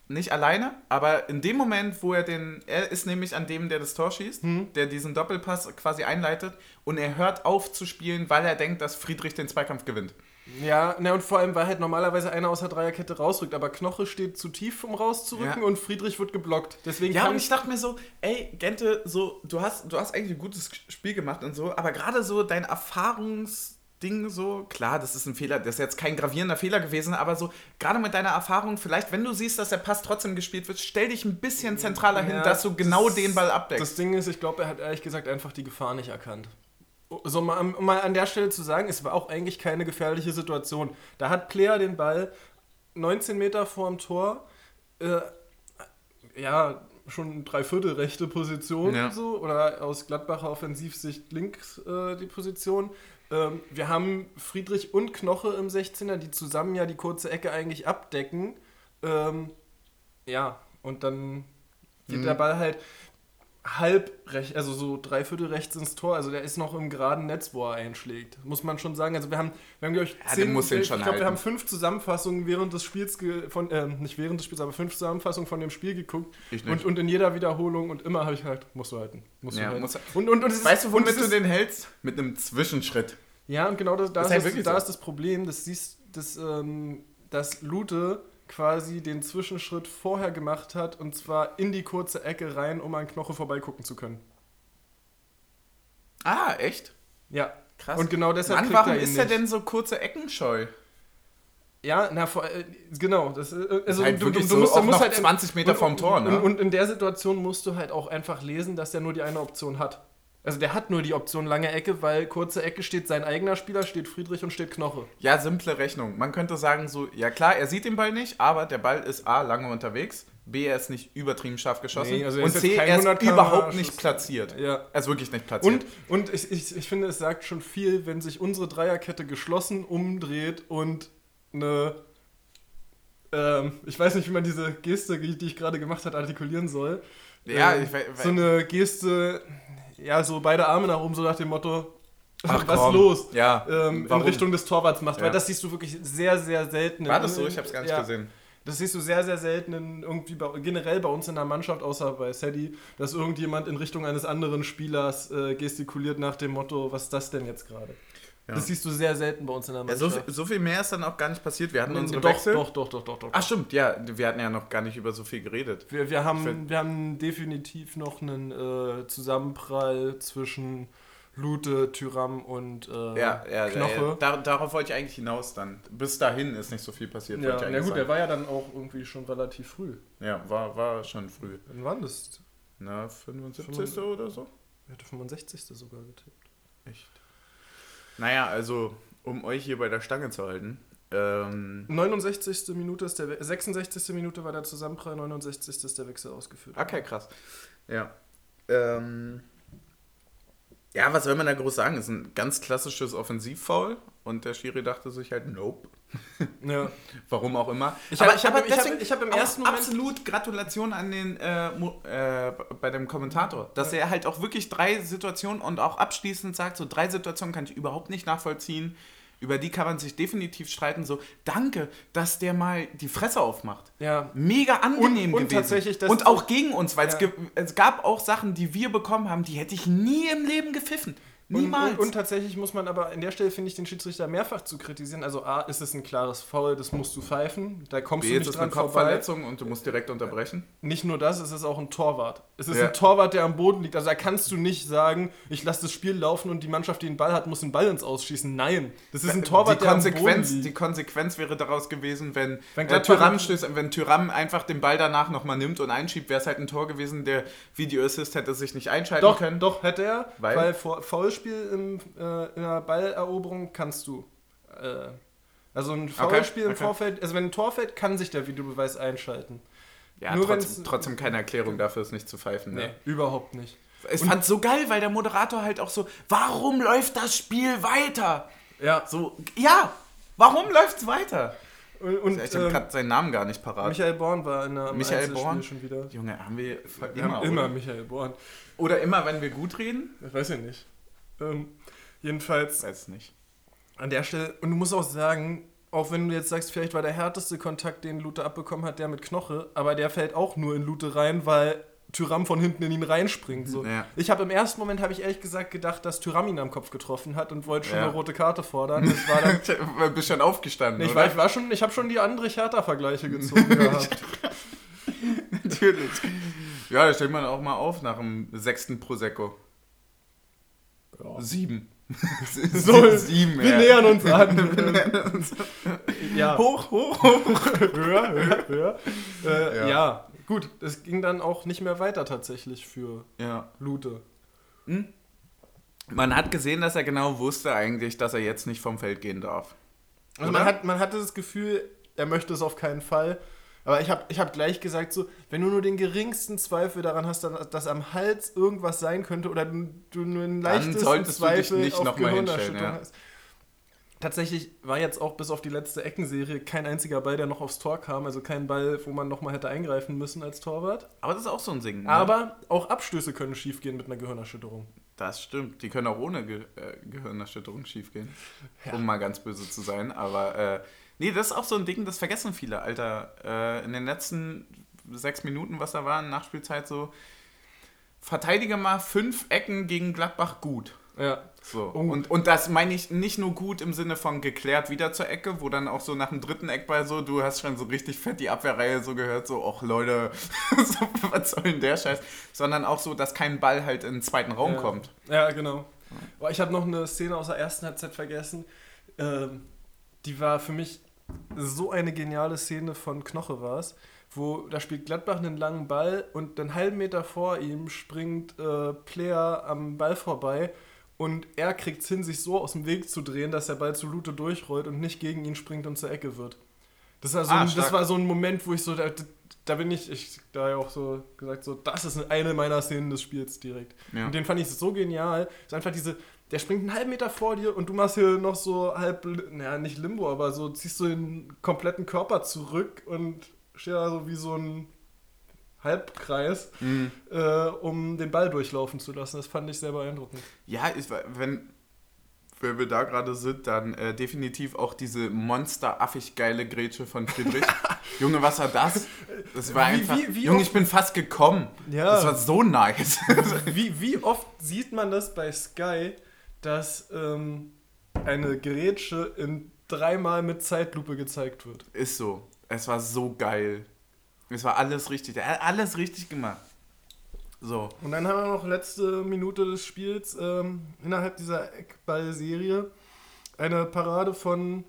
nicht alleine, aber in dem Moment, wo er den. Er ist nämlich an dem, der das Tor schießt, Hm. der diesen Doppelpass quasi einleitet und er hört auf zu spielen, weil er denkt, dass Friedrich den Zweikampf gewinnt. Ja, ne, und vor allem, weil halt normalerweise einer aus der Dreierkette rausrückt, aber Knoche steht zu tief, um rauszurücken Ja. und Friedrich wird geblockt. Deswegen Ja, und ich dachte mir so, ey, Gente, so, du hast, du hast eigentlich ein gutes Spiel gemacht und so, aber gerade so dein Erfahrungsding so, klar, das ist ein Fehler, das ist jetzt kein gravierender Fehler gewesen, aber so, gerade mit deiner Erfahrung, vielleicht, wenn du siehst, dass der Pass trotzdem gespielt wird, stell dich ein bisschen zentraler hin, Ja, dass du genau das- den Ball abdeckst. Das Ding ist, ich glaube, er hat ehrlich gesagt einfach die Gefahr nicht erkannt. So, mal, um mal an der Stelle zu sagen, es war auch eigentlich keine gefährliche Situation. Da hat Player den Ball 19 Meter vorm Tor, äh, ja, schon dreiviertel rechte Position Ja. so, oder aus Gladbacher Offensivsicht links äh, die Position. Ähm, wir haben Friedrich und Knoche im 16er, die zusammen ja die kurze Ecke eigentlich abdecken. Ähm, ja, und dann geht Mhm. der Ball halt halb rechts, also so dreiviertel rechts ins Tor. Also der ist noch im geraden Netz, wo er einschlägt. Muss man schon sagen. Also wir haben, wir haben glaube ich, Ja, den ich glaube, wir haben fünf Zusammenfassungen während des Spiels von, äh, nicht während des Spiels, aber fünf Zusammenfassungen von dem Spiel geguckt. Und, und in jeder Wiederholung und immer habe ich halt, musst du halten. Musst Ja, du halten. muss- und, und, und ist, Weißt du, womit du ist, den hältst? Mit einem Zwischenschritt. Ja, und genau das, da, Das ist, ist halt das, wirklich da so. ist das Problem, dass, siehst, dass, ähm, dass Lute quasi den Zwischenschritt vorher gemacht hat und zwar in die kurze Ecke rein, um an Knoche vorbeigucken zu können. Ah, echt? Ja. Krass. Und genau deshalb Mann, kriegt warum er ihn ist er nicht. denn so kurze Ecken scheu? Ja, na, vor, äh, genau. Das, äh, also halt du, wirklich du, so du musst, du halt 20 Meter vom Tor, ne? Und, und in der Situation musst du halt auch einfach lesen, dass der nur die eine Option hat. Also der hat nur die Option lange Ecke, weil kurze Ecke steht sein eigener Spieler, steht Friedrich und steht Knoche. Ja, simple Rechnung. Man könnte sagen so, ja klar, er sieht den Ball nicht, aber der Ball ist A, lange unterwegs, B, er ist nicht übertrieben scharf geschossen Nee, also er und ist C, er ist 100 km/h überhaupt nicht platziert. Ja. Er ist wirklich nicht platziert. Und, und ich, ich, ich finde, es sagt schon viel, wenn sich unsere Dreierkette geschlossen umdreht und eine. Ähm, ich weiß nicht, wie man diese Geste, die die ich gerade gemacht habe, artikulieren soll. Ja, Ähm, ich we- So eine Geste, ja, so beide Arme nach oben, so nach dem Motto: Ach, Was komm. los? Ja, Ähm, in? Richtung des Torwarts macht. Ja. Weil das siehst du wirklich sehr, sehr selten. War das so? Ich hab's gar nicht ja, gesehen. Das siehst du sehr, sehr selten in irgendwie bei, generell bei uns in der Mannschaft, außer bei Sadie, dass irgendjemand in Richtung eines anderen Spielers äh, gestikuliert nach dem Motto, was ist das denn jetzt gerade? Ja. Das siehst du sehr selten bei uns in der Ja, so, Mannschaft. viel, so viel mehr ist dann auch gar nicht passiert. Wir hatten unsere doch, Wechsel. doch, doch, doch, doch, doch. Ach stimmt, ja, wir hatten ja noch gar nicht über so viel geredet. Wir, wir, haben, find- wir haben definitiv noch einen äh, Zusammenprall zwischen Lute, Tyram und äh, Ja, ja, Knoche. ja. Dar, darauf wollte ich eigentlich hinaus dann. Bis dahin ist nicht so viel passiert. Ja, na gut, der sagen. war ja dann auch irgendwie schon relativ früh. Ja, war, war schon früh. Wann war das? Na, 75. oder so? Er hatte 65. sogar getippt. Naja, also, um euch hier bei der Stange zu halten. Ähm, 69. Minute ist der We 66. Minute war der Zusammenprall, 69. ist der Wechsel ausgeführt. okay, krass. Ja. Ähm, ja, was soll man da groß sagen? ist ein ganz klassisches Offensivfoul und der Schiri dachte sich halt, nope. Ja. Warum auch immer. Ich hab- ich hab- hab- hab im ersten Moment- absolut Gratulation an den äh, äh, bei dem Kommentator, dass er halt auch wirklich drei Situationen und auch abschließend sagt, so drei Situationen kann ich überhaupt nicht nachvollziehen. Über die kann man sich definitiv streiten. So, danke, dass der mal die Fresse aufmacht. Ja. Mega angenehm Und- und gewesen. tatsächlich, das- und auch gegen uns, weil es, Ja. ge es gab auch Sachen, die wir bekommen haben, die hätte ich nie im Leben gepfiffen. Niemals. Und, und, und tatsächlich muss man aber an der Stelle, finde ich, den Schiedsrichter mehrfach zu kritisieren. Also A, ist es ein klares Foul, das musst du pfeifen. Da kommst B, du nicht ist dran eine vorbei. Kopfverletzung und du musst direkt unterbrechen. Nicht nur das, es ist auch ein Torwart. Es ist Ja. ein Torwart, der am Boden liegt. Also da kannst du nicht sagen, ich lasse das Spiel laufen und die Mannschaft, die den Ball hat, muss den Ball ins Ausschießen. Nein. Das ist ein Torwart, die der Konsequenz, am Boden die liegt. Konsequenz wäre daraus gewesen, wenn, Wenn äh, Thuram, stößt, wenn Thuram einfach den Ball danach nochmal nimmt und einschiebt, wäre es halt ein Tor gewesen. Der Video Assist hätte sich nicht einschalten Doch, können. doch, hätte er. Weil? Weil, vor Foulspiel im, äh, in einer Balleroberung kannst du. Äh, also ein Foulspiel im okay. Vorfeld, also wenn ein Tor fällt, kann sich der Videobeweis einschalten. Ja, Nur trotzdem, trotzdem keine Erklärung dafür, es nicht zu pfeifen. Ne? überhaupt nicht. Ich fand's so geil, weil der Moderator halt auch so, warum läuft das Spiel weiter? Ja. So, ja, warum läuft's weiter? Und, und Ich habe gerade seinen Namen gar nicht parat. Michael Born war in der Michael Born? schon wieder. Junge, haben wir Wir immer, haben immer? Michael Born. oder immer, wenn wir gut reden? Ich weiß ja nicht. Ähm, jedenfalls Weiß nicht. an der Stelle, und du musst auch sagen, auch wenn du jetzt sagst, vielleicht war der härteste Kontakt, den Lute abbekommen hat, der mit Knoche, aber der fällt auch nur in Lute rein, weil Tyram von hinten in ihn reinspringt. So. Ja. Ich habe im ersten Moment, habe ich ehrlich gesagt gedacht, dass Tyram ihn am Kopf getroffen hat und wollte schon Ja. eine rote Karte fordern. Das war dann, Du bist schon aufgestanden, ich, oder? war, ich war schon, ich habe schon die Andrich Hertha-Vergleiche gezogen gehabt. Natürlich. Ja, da stellt man auch mal auf nach dem sechsten Prosecco. Sieben. So, sieben, Wir ja. nähern uns an. ja. Hoch, hoch, hoch. höher, höher, höher. Äh, Ja. ja. gut, es ging dann auch nicht mehr weiter tatsächlich für Ja. Lute. Man hat gesehen, dass er genau wusste eigentlich, dass er jetzt nicht vom Feld gehen darf. Also Oder? man, hat, man hatte das Gefühl, er möchte es auf keinen Fall. Aber ich habe ich hab gleich gesagt, so, wenn du nur den geringsten Zweifel daran hast, dann- dass am Hals irgendwas sein könnte oder du, du nur einen Dann leichtesten solltest du dich Zweifel nicht auf Gehirnerschütterung ja. hast. tatsächlich war jetzt auch bis auf die letzte Eckenserie kein einziger Ball, der noch aufs Tor kam. Also kein Ball, wo man nochmal hätte eingreifen müssen als Torwart. Aber das ist auch so ein Singen. Ne? Aber auch Abstöße können schiefgehen mit einer Gehirnerschütterung. Das stimmt. Die können auch ohne Ge äh, Gehirnerschütterung schiefgehen. Ja. Um mal ganz böse zu sein. Aber äh, nee, das ist auch so ein Ding, das vergessen viele, Alter. Äh, in den letzten sechs Minuten, was da war, Nachspielzeit so, verteidige mal fünf Ecken gegen Gladbach gut. Ja. So. Und, und das meine ich nicht nur gut im Sinne von geklärt wieder zur Ecke, wo dann auch so nach dem dritten Eckball so, du hast schon so richtig fett die Abwehrreihe so gehört, so, ach Leute, so, was soll denn der Scheiß? Sondern auch so, dass kein Ball halt in den zweiten Raum ja. kommt. Ja, genau. Oh, ich habe noch eine Szene aus der ersten Halbzeit vergessen. Ähm, die war für mich so eine geniale Szene von Knoche war es wo da spielt Gladbach einen langen Ball und einen halben Meter vor ihm springt äh, Player am Ball vorbei und er kriegt es hin, sich so aus dem Weg zu drehen, dass der Ball zu Lute durchrollt und nicht gegen ihn springt und zur Ecke wird. Das war so, ah, ein, das war so ein Moment, wo ich so, da, da bin ich, ich da ja auch so gesagt, so, das ist eine meiner Szenen des Spiels direkt. Ja. Und den fand ich so genial. ist einfach diese, der springt einen halben Meter vor dir und du machst hier noch so halb, naja, nicht Limbo, aber so ziehst du den kompletten Körper zurück und steht da so wie so ein Halbkreis, mhm. äh, um den Ball durchlaufen zu lassen. Das fand ich sehr beeindruckend. Ja, ich, wenn, wenn wir da gerade sind, dann äh, definitiv auch diese monsteraffig geile Grätsche von Friedrich. Junge, was war das? Das war wie, einfach. Wie, wie Junge, ich bin fast gekommen. Ja. Das war so nice. wie, wie oft sieht man das bei Sky, dass ähm, eine Grätsche in dreimal mit Zeitlupe gezeigt wird? Ist so. Es war so geil. Es war alles richtig. Er hat alles richtig gemacht. So. Und dann haben wir noch letzte Minute des Spiels ähm, innerhalb dieser Eckball-Serie eine Parade von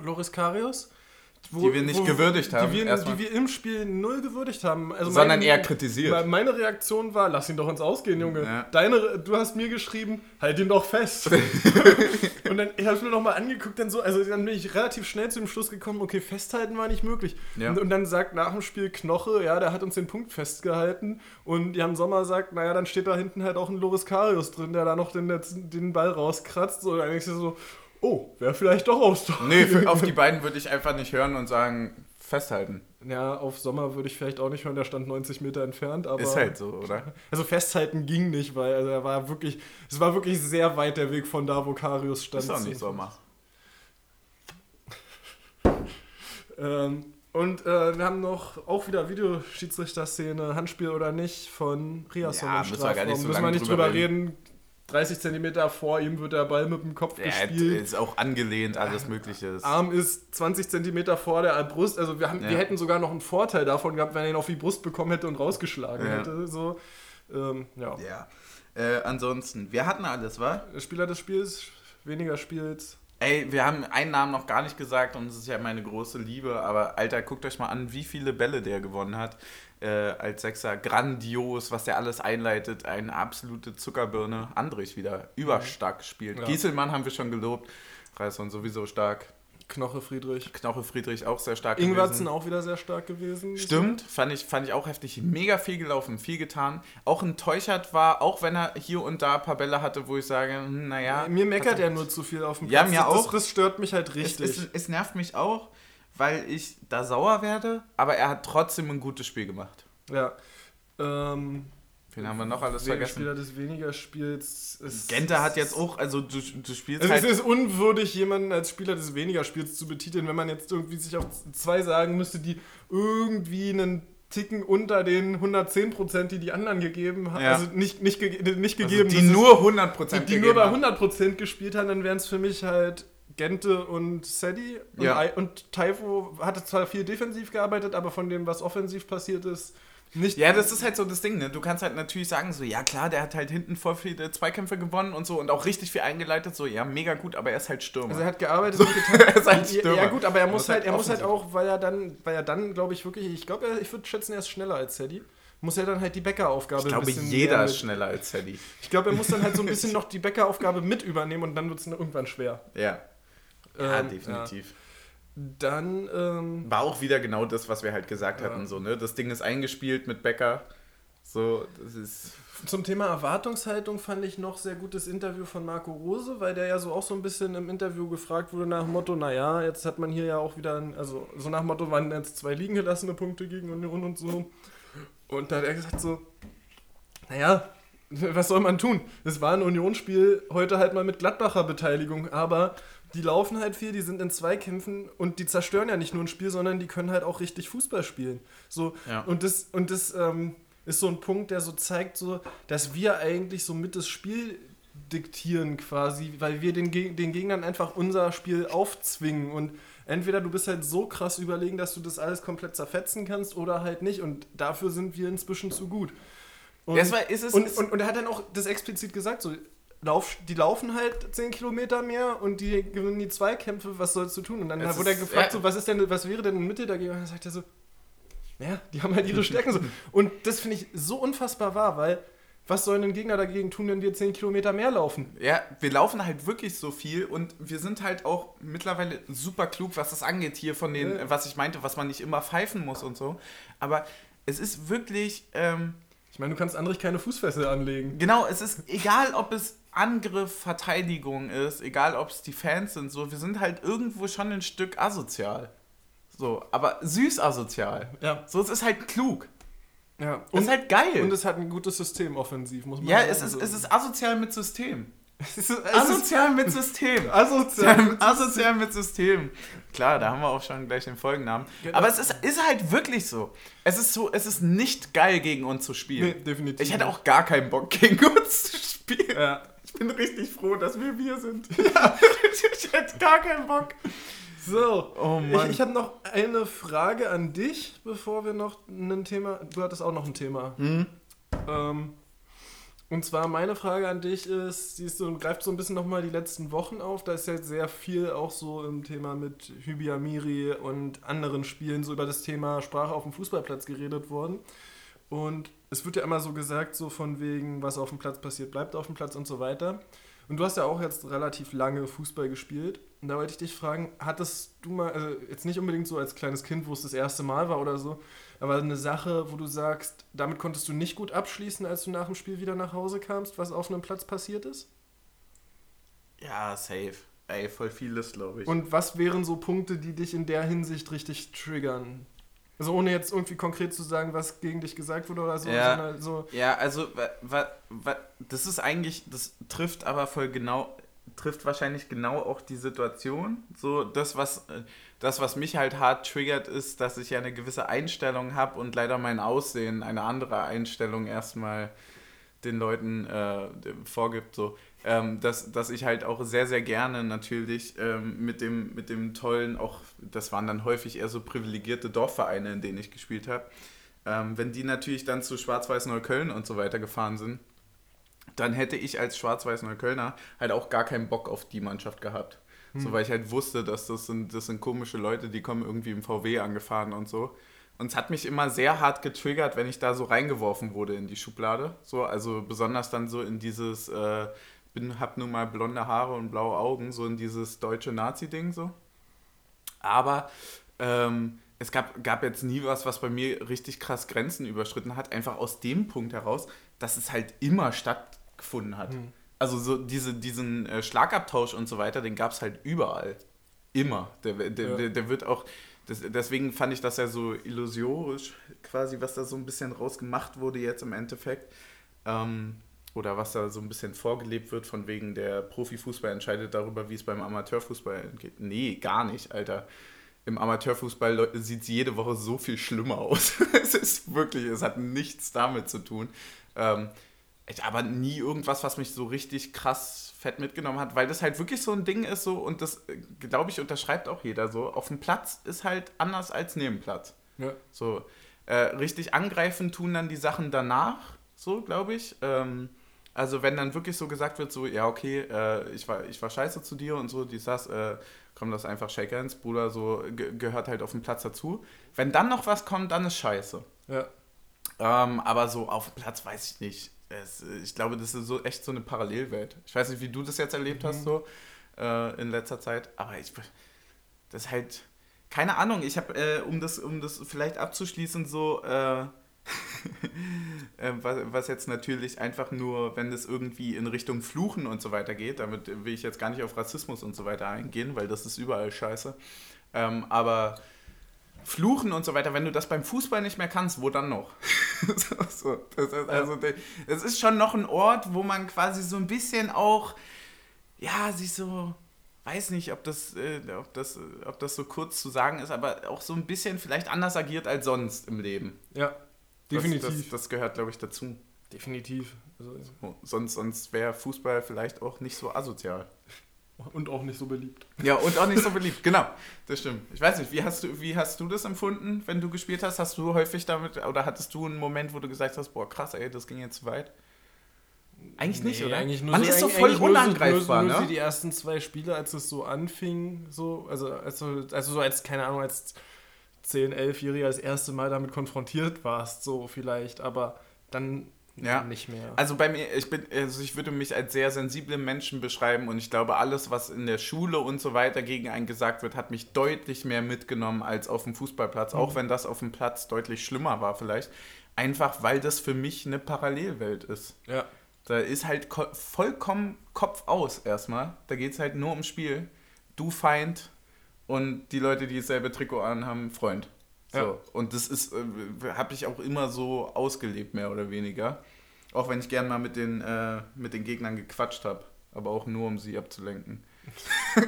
Loris Karius wo, die wir nicht wo, gewürdigt haben. Die wir, die wir, im Spiel null gewürdigt haben. Also Sondern mein, eher kritisiert. Meine Reaktion war, lass ihn doch ins Ausgehen, Junge. Ja. Deine, du hast mir geschrieben, halt ihn doch fest. und dann ich habe mir nochmal angeguckt, dann so, also dann bin ich relativ schnell zu dem Schluss gekommen, okay, festhalten war nicht möglich. Ja. Und, und, dann sagt nach dem Spiel Knoche, ja, der hat uns den Punkt festgehalten. Und Jan Sommer sagt, naja, dann steht da hinten halt auch ein Loris Karius drin, der da noch den, den Ball rauskratzt. So, dann denkst du so, oh, wäre vielleicht doch Tor. Nee, für, auf die beiden würde ich einfach nicht hören und sagen, festhalten. Ja, auf Sommer würde ich vielleicht auch nicht hören, der stand 90 Meter entfernt, aber. Ist halt so, oder? Also festhalten ging nicht, weil also er war wirklich, es war wirklich sehr weit der Weg von da, wo Karius stand. Ist auch nicht Sommer. ähm, und äh, wir haben noch auch wieder Videoschiedsrichter-Szene, Handspiel oder nicht, von Riasson ja, im Strafraum. Müssen wir, gar nicht so müssen wir nicht drüber reden. reden 30 Zentimeter vor ihm wird der Ball mit dem Kopf ja, gespielt. ist auch angelehnt, alles Mögliche. Arm ist 20 Zentimeter vor der Brust. Also wir, haben, ja. wir hätten sogar noch einen Vorteil davon gehabt, wenn er ihn auf die Brust bekommen hätte und rausgeschlagen ja. hätte. So, ähm, ja. ja. Äh, ansonsten, wir hatten alles, wa? Spieler des Spiels, weniger Spiels. Ey, wir haben einen Namen noch gar nicht gesagt und es ist ja meine große Liebe, aber Alter, guckt euch mal an, wie viele Bälle der gewonnen hat äh, als Sechser grandios, was der alles einleitet. Eine absolute Zuckerbirne. Andrich wieder überstark spielt. Ja. Gieselmann haben wir schon gelobt. Reisson sowieso stark. Knoche Friedrich. Knoche Friedrich auch sehr stark Ingwertsen auch wieder sehr stark gewesen. Stimmt, fand ich, fand ich auch heftig. Mega viel gelaufen, viel getan. Auch ein Teuchert war, auch wenn er hier und da ein paar Bälle hatte, wo ich sage, hm, naja. Mir meckert er nur zu viel auf dem Platz. Ja, mir auch. Das stört mich halt richtig. Es, es, es nervt mich auch weil ich da sauer werde, aber er hat trotzdem ein gutes Spiel gemacht. Ja. Ähm, Wen haben wir noch alles vergessen? Spieler des weniger Spiels. Genter hat jetzt auch, also du, du spielst also halt. Es ist unwürdig, jemanden als Spieler des weniger Spiels zu betiteln, wenn man jetzt irgendwie sich auf zwei sagen müsste, die irgendwie einen Ticken unter den 110%, die die anderen gegeben haben. Ja. Also nicht, nicht, nicht also gegeben. Also die nur 100% Die, die nur bei 100% gespielt haben, dann wären es für mich halt Gente und Sadie. Und, ja. und Taifo hatte zwar viel defensiv gearbeitet, aber von dem, was offensiv passiert ist, nicht. Ja, das ist halt so das Ding, ne? Du kannst halt natürlich sagen, so, ja klar, der hat halt hinten voll viele Zweikämpfe gewonnen und so und auch richtig viel eingeleitet, so, ja, mega gut, aber er ist halt Stürmer. Also er hat gearbeitet und getan. er ist halt Stürmer. Ja, gut, aber er muss, halt, er muss halt auch, weil er dann, weil er dann, glaube ich, wirklich, ich glaube, ich würde schätzen, er ist schneller als Sadie muss er dann halt die Bäckeraufgabe Ich glaube, jeder ist schneller als Sadie. Ich glaube, er muss dann halt so ein bisschen noch die Bäckeraufgabe mit übernehmen und dann wird es irgendwann schwer. Ja. Ja, ähm, definitiv. Ja. Dann. Ähm, War auch wieder genau das, was wir halt gesagt ja. hatten. So, ne? Das Ding ist eingespielt mit Becker. So, das ist. Zum Thema Erwartungshaltung fand ich noch sehr gutes Interview von Marco Rose, weil der ja so auch so ein bisschen im Interview gefragt wurde nach dem Motto, naja, jetzt hat man hier ja auch wieder, ein, also so nach dem Motto, waren jetzt zwei liegen gelassene Punkte gegen Union und so. Und da hat er gesagt so, naja, was soll man tun? Es war ein Unionsspiel, heute halt mal mit Gladbacher Beteiligung, aber die laufen halt viel, die sind in Zweikämpfen und die zerstören ja nicht nur ein Spiel, sondern die können halt auch richtig Fußball spielen. So, Ja. und das, und das ähm, ist so ein Punkt, der so zeigt, so, dass wir eigentlich so mit das Spiel diktieren quasi, weil wir den, Geg- den Gegnern einfach unser Spiel aufzwingen und entweder du bist halt so krass überlegen, dass du das alles komplett zerfetzen kannst oder halt nicht und dafür sind wir inzwischen zu gut. Und, Ja, es ist- und, und, und er hat dann auch das explizit gesagt, so, lauf, die laufen halt 10 Kilometer mehr und die gewinnen die Zweikämpfe, was sollst du tun? Und dann Es wurde er gefragt, ja. so, was, ist denn, was wäre denn ein Mittel dagegen? Und dann sagt er so, ja, die haben halt ihre Stärken so. Und das finde ich so unfassbar wahr, weil was sollen denn Gegner dagegen tun, wenn wir 10 Kilometer mehr laufen? Ja, wir laufen halt wirklich so viel und wir sind halt auch mittlerweile super klug, was das angeht, hier von den, Ja. was ich meinte, was man nicht immer pfeifen muss und so. Aber es ist wirklich, ähm, Ich meine, du kannst Andrich keine Fußfessel anlegen. genau, es ist egal, ob es Angriff, Verteidigung ist, egal ob es die Fans sind, so, wir sind halt irgendwo schon ein Stück asozial. So, aber süß asozial. Ja. So, es ist halt klug. ja. Es ist halt geil. Und es hat ein gutes System offensiv, muss man ja, sagen. es ist, es ist asozial mit System. Asozial mit System. asozial. Asozial mit System. Klar, da haben wir auch schon gleich den Folgennamen. Genau. Aber es ist, ist halt wirklich so. Es ist so, es ist nicht geil, gegen uns zu spielen. Nee, definitiv Ich hätte auch gar keinen Bock, gegen uns zu spielen. Ja. Ich bin richtig froh, dass wir wir sind. Ja. ich hätte gar keinen Bock. So, Oh Mann. ich, ich habe noch eine Frage an dich, bevor wir noch ein Thema. Du hattest auch noch ein Thema. Hm? Ähm, und zwar meine Frage an dich ist, siehst du, greift so ein bisschen nochmal die letzten Wochen auf. Da ist ja sehr viel auch so im Thema mit Hübi Amiri und anderen Spielen so über das Thema Sprache auf dem Fußballplatz geredet worden. Und es wird ja immer so gesagt, so von wegen, was auf dem Platz passiert, bleibt auf dem Platz und so weiter. Und du hast ja auch jetzt relativ lange Fußball gespielt. Und da wollte ich dich fragen, hattest du mal, also jetzt nicht unbedingt so als kleines Kind, wo es das erste Mal war oder so, aber eine Sache, wo du sagst, damit konntest du nicht gut abschließen, als du nach dem Spiel wieder nach Hause kamst, was auf einem Platz passiert ist? Ja, safe. Ey, voll vieles, glaube ich. Und was wären so Punkte, die dich in der Hinsicht richtig triggern? Also ohne jetzt irgendwie konkret zu sagen, was gegen dich gesagt wurde oder so, Ja. so, Ja, also das ist eigentlich, das trifft aber voll genau, trifft wahrscheinlich genau auch die Situation. So das, was äh, das, was mich halt hart triggert, ist, dass ich ja eine gewisse Einstellung habe und leider mein Aussehen eine andere Einstellung erstmal den Leuten äh, vorgibt. So. Ähm, dass, dass ich halt auch sehr, sehr gerne natürlich ähm, mit, dem, mit dem tollen, auch das waren dann häufig eher so privilegierte Dorfvereine, in denen ich gespielt habe, ähm, wenn die natürlich dann zu Schwarz-Weiß Neukölln und so weiter gefahren sind, dann hätte ich als Schwarz-Weiß Neuköllner halt auch gar keinen Bock auf die Mannschaft gehabt. So, weil ich halt wusste, dass das sind, das sind komische Leute, die kommen irgendwie im VW angefahren und so. Und es hat mich immer sehr hart getriggert, wenn ich da so reingeworfen wurde in die Schublade. So, also besonders dann so in dieses, äh, bin, hab nun mal blonde Haare und blaue Augen, so in dieses deutsche Nazi-Ding so. Aber ähm, es gab, gab jetzt nie was, was bei mir richtig krass Grenzen überschritten hat, einfach aus dem Punkt heraus, dass es halt immer stattgefunden hat. Also so diese, diesen äh, Schlagabtausch und so weiter, den gab es halt überall. Immer. Der, der, Ja. der, der wird auch, das, deswegen fand ich das ja so illusorisch, quasi, was da so ein bisschen rausgemacht wurde jetzt im Endeffekt. Ähm, oder was da so ein bisschen vorgelebt wird, von wegen der Profifußball entscheidet darüber, wie es beim Amateurfußball geht. Nee, gar nicht, Alter. Im Amateurfußball sieht es jede Woche so viel schlimmer aus. es ist wirklich, es hat nichts damit zu tun. Ähm, aber nie irgendwas, was mich so richtig krass fett mitgenommen hat, weil das halt wirklich so ein Ding ist so und das, äh, glaube ich, unterschreibt auch jeder so. Auf dem Platz ist halt anders als neben Platz. ja. So, äh, richtig angreifen tun dann die Sachen danach, so glaube ich. Ähm, also wenn dann wirklich so gesagt wird, so, ja, okay, äh, ich, war, ich war scheiße zu dir und so, dies, das, äh, komm, das einfach Shake Hands, Bruder, so ge gehört halt auf dem Platz dazu. Wenn dann noch was kommt, dann ist scheiße. ja. Ähm, aber so auf dem Platz weiß ich nicht. Es, ich glaube, das ist so echt so eine Parallelwelt. Ich weiß nicht, wie du das jetzt erlebt hast, so äh, in letzter Zeit, aber ich, das ist halt, keine Ahnung, ich habe, äh, um, das, um das vielleicht abzuschließen, so, äh, was, was jetzt natürlich einfach nur, wenn es irgendwie in Richtung Fluchen und so weiter geht, damit will ich jetzt gar nicht auf Rassismus und so weiter eingehen, weil das ist überall scheiße. Ähm, aber Fluchen und so weiter, wenn du das beim Fußball nicht mehr kannst, wo dann noch? so, so. Das ist, also, es ist schon noch ein Ort, wo man quasi so ein bisschen auch, ja, sich so, weiß nicht, ob das, äh, ob, das, ob das so kurz zu sagen ist, aber auch so ein bisschen vielleicht anders agiert als sonst im Leben. Ja, definitiv. Das, das, das gehört, glaube ich, dazu. Definitiv. Also, sonst sonst wäre Fußball vielleicht auch nicht so asozial. Und auch nicht so beliebt. Ja, und auch nicht so beliebt, genau. Das stimmt. Ich weiß nicht, wie hast, du, wie hast du das empfunden, wenn du gespielt hast? Hast du häufig damit, oder hattest du einen Moment, wo du gesagt hast, boah, krass, ey, das ging jetzt zu weit? Eigentlich nicht, nee, oder? Eigentlich nur Man so, ist so voll unangreifbar, nur, nur, ne? die ersten zwei Spiele, als es so anfing, so, also, also, also so als, keine Ahnung, als 10-, 11-Jähriger das erste Mal damit konfrontiert warst, so vielleicht, aber dann ja. nicht mehr. Also bei mir, ich bin, also ich würde mich als sehr sensiblen Menschen beschreiben und ich glaube, alles, was in der Schule und so weiter gegen einen gesagt wird, hat mich deutlich mehr mitgenommen als auf dem Fußballplatz, mhm. auch wenn das auf dem Platz deutlich schlimmer war vielleicht. Einfach weil das für mich eine Parallelwelt ist. Ja. Da ist halt vollkommen Kopf aus erstmal. Da geht es halt nur ums Spiel. Du Feind und die Leute, die dasselbe Trikot anhaben, Freund. So. Ja. Und das ist, äh, habe ich auch immer so ausgelebt, mehr oder weniger. Auch wenn ich gern mal mit den, äh, mit den Gegnern gequatscht habe. Aber auch nur, um sie abzulenken.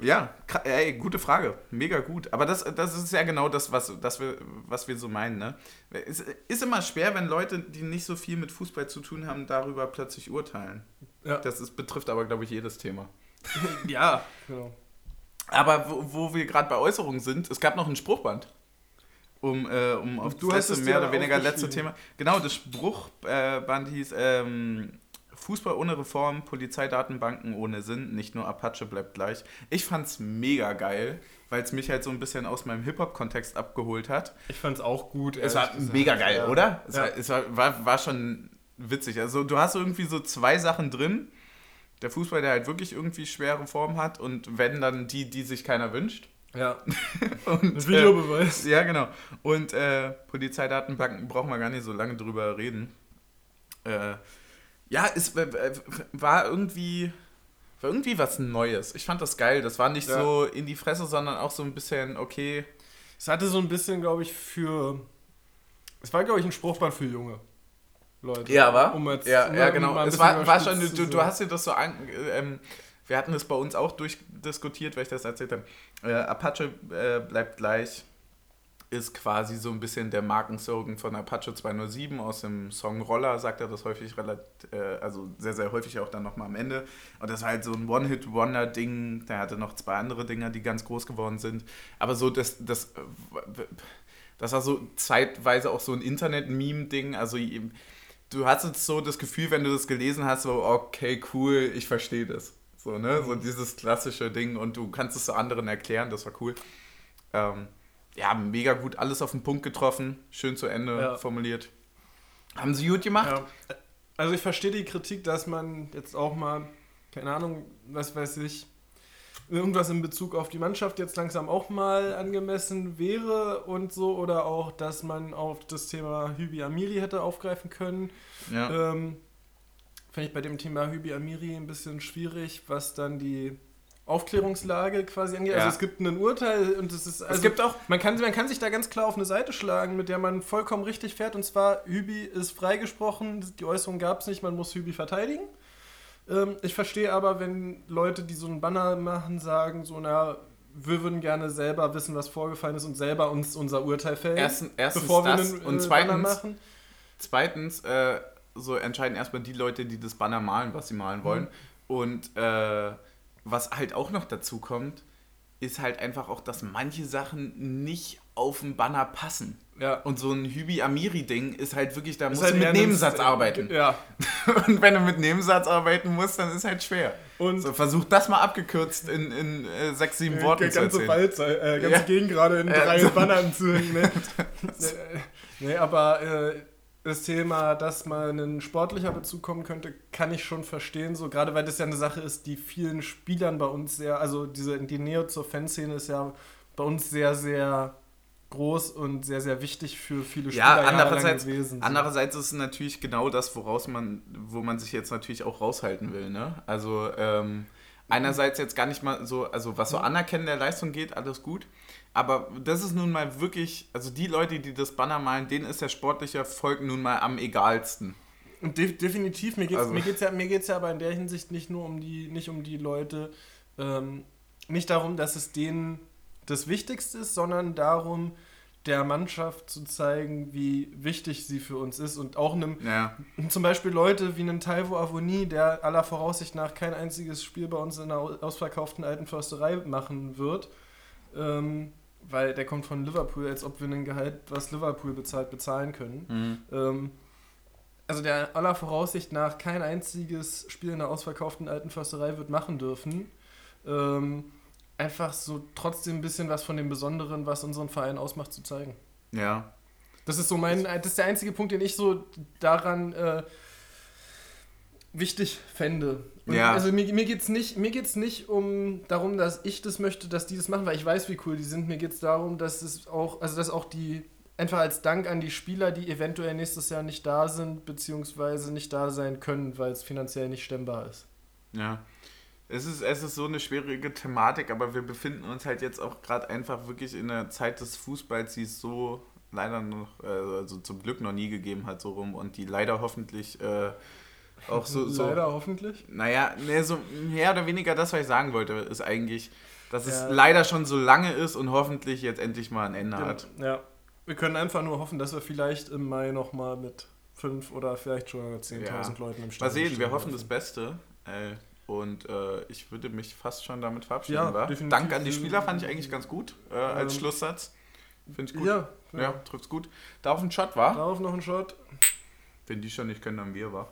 ja. Ey, gute Frage. Mega gut. Aber das, das ist ja genau das, was, das wir, was wir so meinen. Ne? Es ist immer schwer, wenn Leute, die nicht so viel mit Fußball zu tun haben, darüber plötzlich urteilen. Ja. Das ist, betrifft aber, glaube ich, jedes Thema. ja, genau. Aber wo, wo wir gerade bei Äußerungen sind, es gab noch ein Spruchband. Um, äh, um auf das letzte, mehr oder weniger letzte Thema. Genau, das Spruchband hieß ähm, Fußball ohne Reform, Polizeidatenbanken ohne Sinn, nicht nur Apache bleibt gleich. Ich fand's mega geil, weil es mich halt so ein bisschen aus meinem Hip-Hop-Kontext abgeholt hat. Ich fand's auch gut. Es war gesagt. mega geil, ja. oder? Es, ja. war, es war, war, war schon witzig. Also du hast irgendwie so zwei Sachen drin der Fußball, der halt wirklich irgendwie schwere Form hat und wenn dann die, die sich keiner wünscht. Ja. und, das Videobeweis. Äh, ja, genau. Und äh, Polizeidatenbanken brauchen wir gar nicht so lange drüber reden. Äh, ja, es war irgendwie war irgendwie was Neues. Ich fand das geil. Das war nicht ja. so in die Fresse, sondern auch so ein bisschen okay. Es hatte so ein bisschen, glaube ich, für. Es war, glaube ich, ein Spruchband für Junge. Leute. Ja, war? Um jetzt, ja, um ja, genau. Es war, war schon, du, du hast dir das so an. Ähm, wir hatten es bei uns auch durchdiskutiert, weil ich das erzählt habe. Äh, Apache äh, bleibt gleich, ist quasi so ein bisschen der Markenslogan von Apache 207 aus dem Song Roller, sagt er das häufig, relativ, äh, also sehr, sehr häufig auch dann nochmal am Ende. Und das war halt so ein One-Hit-Wonder-Ding. Der hatte noch zwei andere Dinger, die ganz groß geworden sind. Aber so das, das, das war so zeitweise auch so ein Internet-Meme-Ding. Also du hast jetzt so das Gefühl, wenn du das gelesen hast, so, okay, cool, ich verstehe das. So, ne? So mhm. dieses klassische Ding und du kannst es so anderen erklären, das war cool. Ähm, ja, mega gut, alles auf den Punkt getroffen, schön zu Ende ja. formuliert. Haben sie gut gemacht? Ja. Also ich verstehe die Kritik, dass man jetzt auch mal, keine Ahnung, was weiß ich, irgendwas in Bezug auf die Mannschaft jetzt langsam auch mal angemessen wäre und so oder auch, dass man auf das Thema Hübi Amiri hätte aufgreifen können. Ja. Ähm, Finde ich bei dem Thema Hübi Amiri ein bisschen schwierig, was dann die Aufklärungslage quasi angeht. Also ja. Also es gibt ein Urteil und es ist also es gibt auch man kann man kann sich da ganz klar auf eine Seite schlagen, mit der man vollkommen richtig fährt und zwar Hübi ist freigesprochen, die Äußerung gab es nicht, man muss Hübi verteidigen. Ähm, ich verstehe aber, wenn Leute, die so einen Banner machen, sagen, so, na, wir würden gerne selber wissen, was vorgefallen ist und selber uns unser Urteil fällen, erstens, erstens bevor wir das einen, und äh, zweitens, Banner machen. Zweitens, äh, so entscheiden erstmal die Leute, die das Banner malen, was sie malen wollen. Mhm. Und äh, was halt auch noch dazu kommt, ist halt einfach auch, dass manche Sachen nicht auf den Banner passen. Ja. Und so ein Hübi-Amiri-Ding ist halt wirklich, da musst halt du mit Nebensatz ein, arbeiten. Ja. Und wenn du mit Nebensatz arbeiten musst, dann ist halt schwer. Und so, versuch das mal abgekürzt in, in äh, sechs, sieben äh, Worten ganze zu erzählen. Ball, äh, ganze ja. Gegend gerade in drei so. Bannern zu hängen. Ne? nee, aber äh, das Thema, dass mal ein sportlicher Bezug kommen könnte, kann ich schon verstehen. So, gerade weil das ja eine Sache ist, die vielen Spielern bei uns sehr, also diese, die Nähe zur Fanszene ist ja bei uns sehr, sehr groß und sehr, sehr wichtig für viele Ja, Spieler andererseits, gewesen. sind. andererseits ist es natürlich genau das, woraus man, wo man sich jetzt natürlich auch raushalten will. Ne? Also ähm, einerseits jetzt gar nicht mal so, also was so Anerkennen der Leistung geht, alles gut. Aber das ist nun mal wirklich, also die Leute, die das Banner malen, denen ist der sportliche Erfolg nun mal am egalsten. Und de definitiv, mir geht es Also- mir geht's ja, mir geht's ja aber in der Hinsicht nicht nur um die, nicht um die Leute, ähm, nicht darum, dass es denen das Wichtigste ist, sondern darum, der Mannschaft zu zeigen, wie wichtig sie für uns ist und auch einem, Ja, zum Beispiel Leute wie einen Taivo Avoni, der aller Voraussicht nach kein einziges Spiel bei uns in der au- ausverkauften alten Försterei machen wird, ähm, weil der kommt von Liverpool, als ob wir ein Gehalt, was Liverpool bezahlt, bezahlen können. mhm. Ähm, also der aller Voraussicht nach kein einziges Spiel in der ausverkauften alten Försterei wird machen dürfen. Ähm, einfach so trotzdem ein bisschen was von dem Besonderen, was unseren Verein ausmacht, zu zeigen. ja. Das ist so mein, das ist der einzige Punkt, den ich so daran äh, wichtig fände. Und Ja. Also mir, mir geht es nicht, mir geht's nicht um darum, dass ich das möchte, dass die das machen, weil ich weiß, wie cool die sind. Mir geht es darum, dass es auch, also dass auch die, einfach als Dank an die Spieler, die eventuell nächstes Jahr nicht da sind, beziehungsweise nicht da sein können, weil es finanziell nicht stemmbar ist. Ja. Es ist, es ist so eine schwierige Thematik, aber wir befinden uns halt jetzt auch gerade einfach wirklich in der Zeit des Fußballs, die es so leider noch, äh, also zum Glück noch nie gegeben hat, so rum und die leider hoffentlich äh, auch so, so. Leider, hoffentlich. Naja, ne, so mehr oder weniger das, was ich sagen wollte, ist eigentlich, dass Ja. es leider schon so lange ist und hoffentlich jetzt endlich mal ein Ende hat. Ja. Wir können einfach nur hoffen, dass wir vielleicht im Mai nochmal mit fünf oder vielleicht schon 10.000 Ja. Leuten im Mal Stadion sehen, wir hoffen das. Beste. Äh, und äh, ich würde mich fast schon damit verabschieden. Ja, wa? Dank an die Spieler fand ich eigentlich ganz gut äh, als Ähm, Schlusssatz. Finde ich gut. Ja, Ja, ja. trifft's gut. Da auf den Shot war. Darauf noch ein Shot. Wenn die schon nicht können, dann wir war.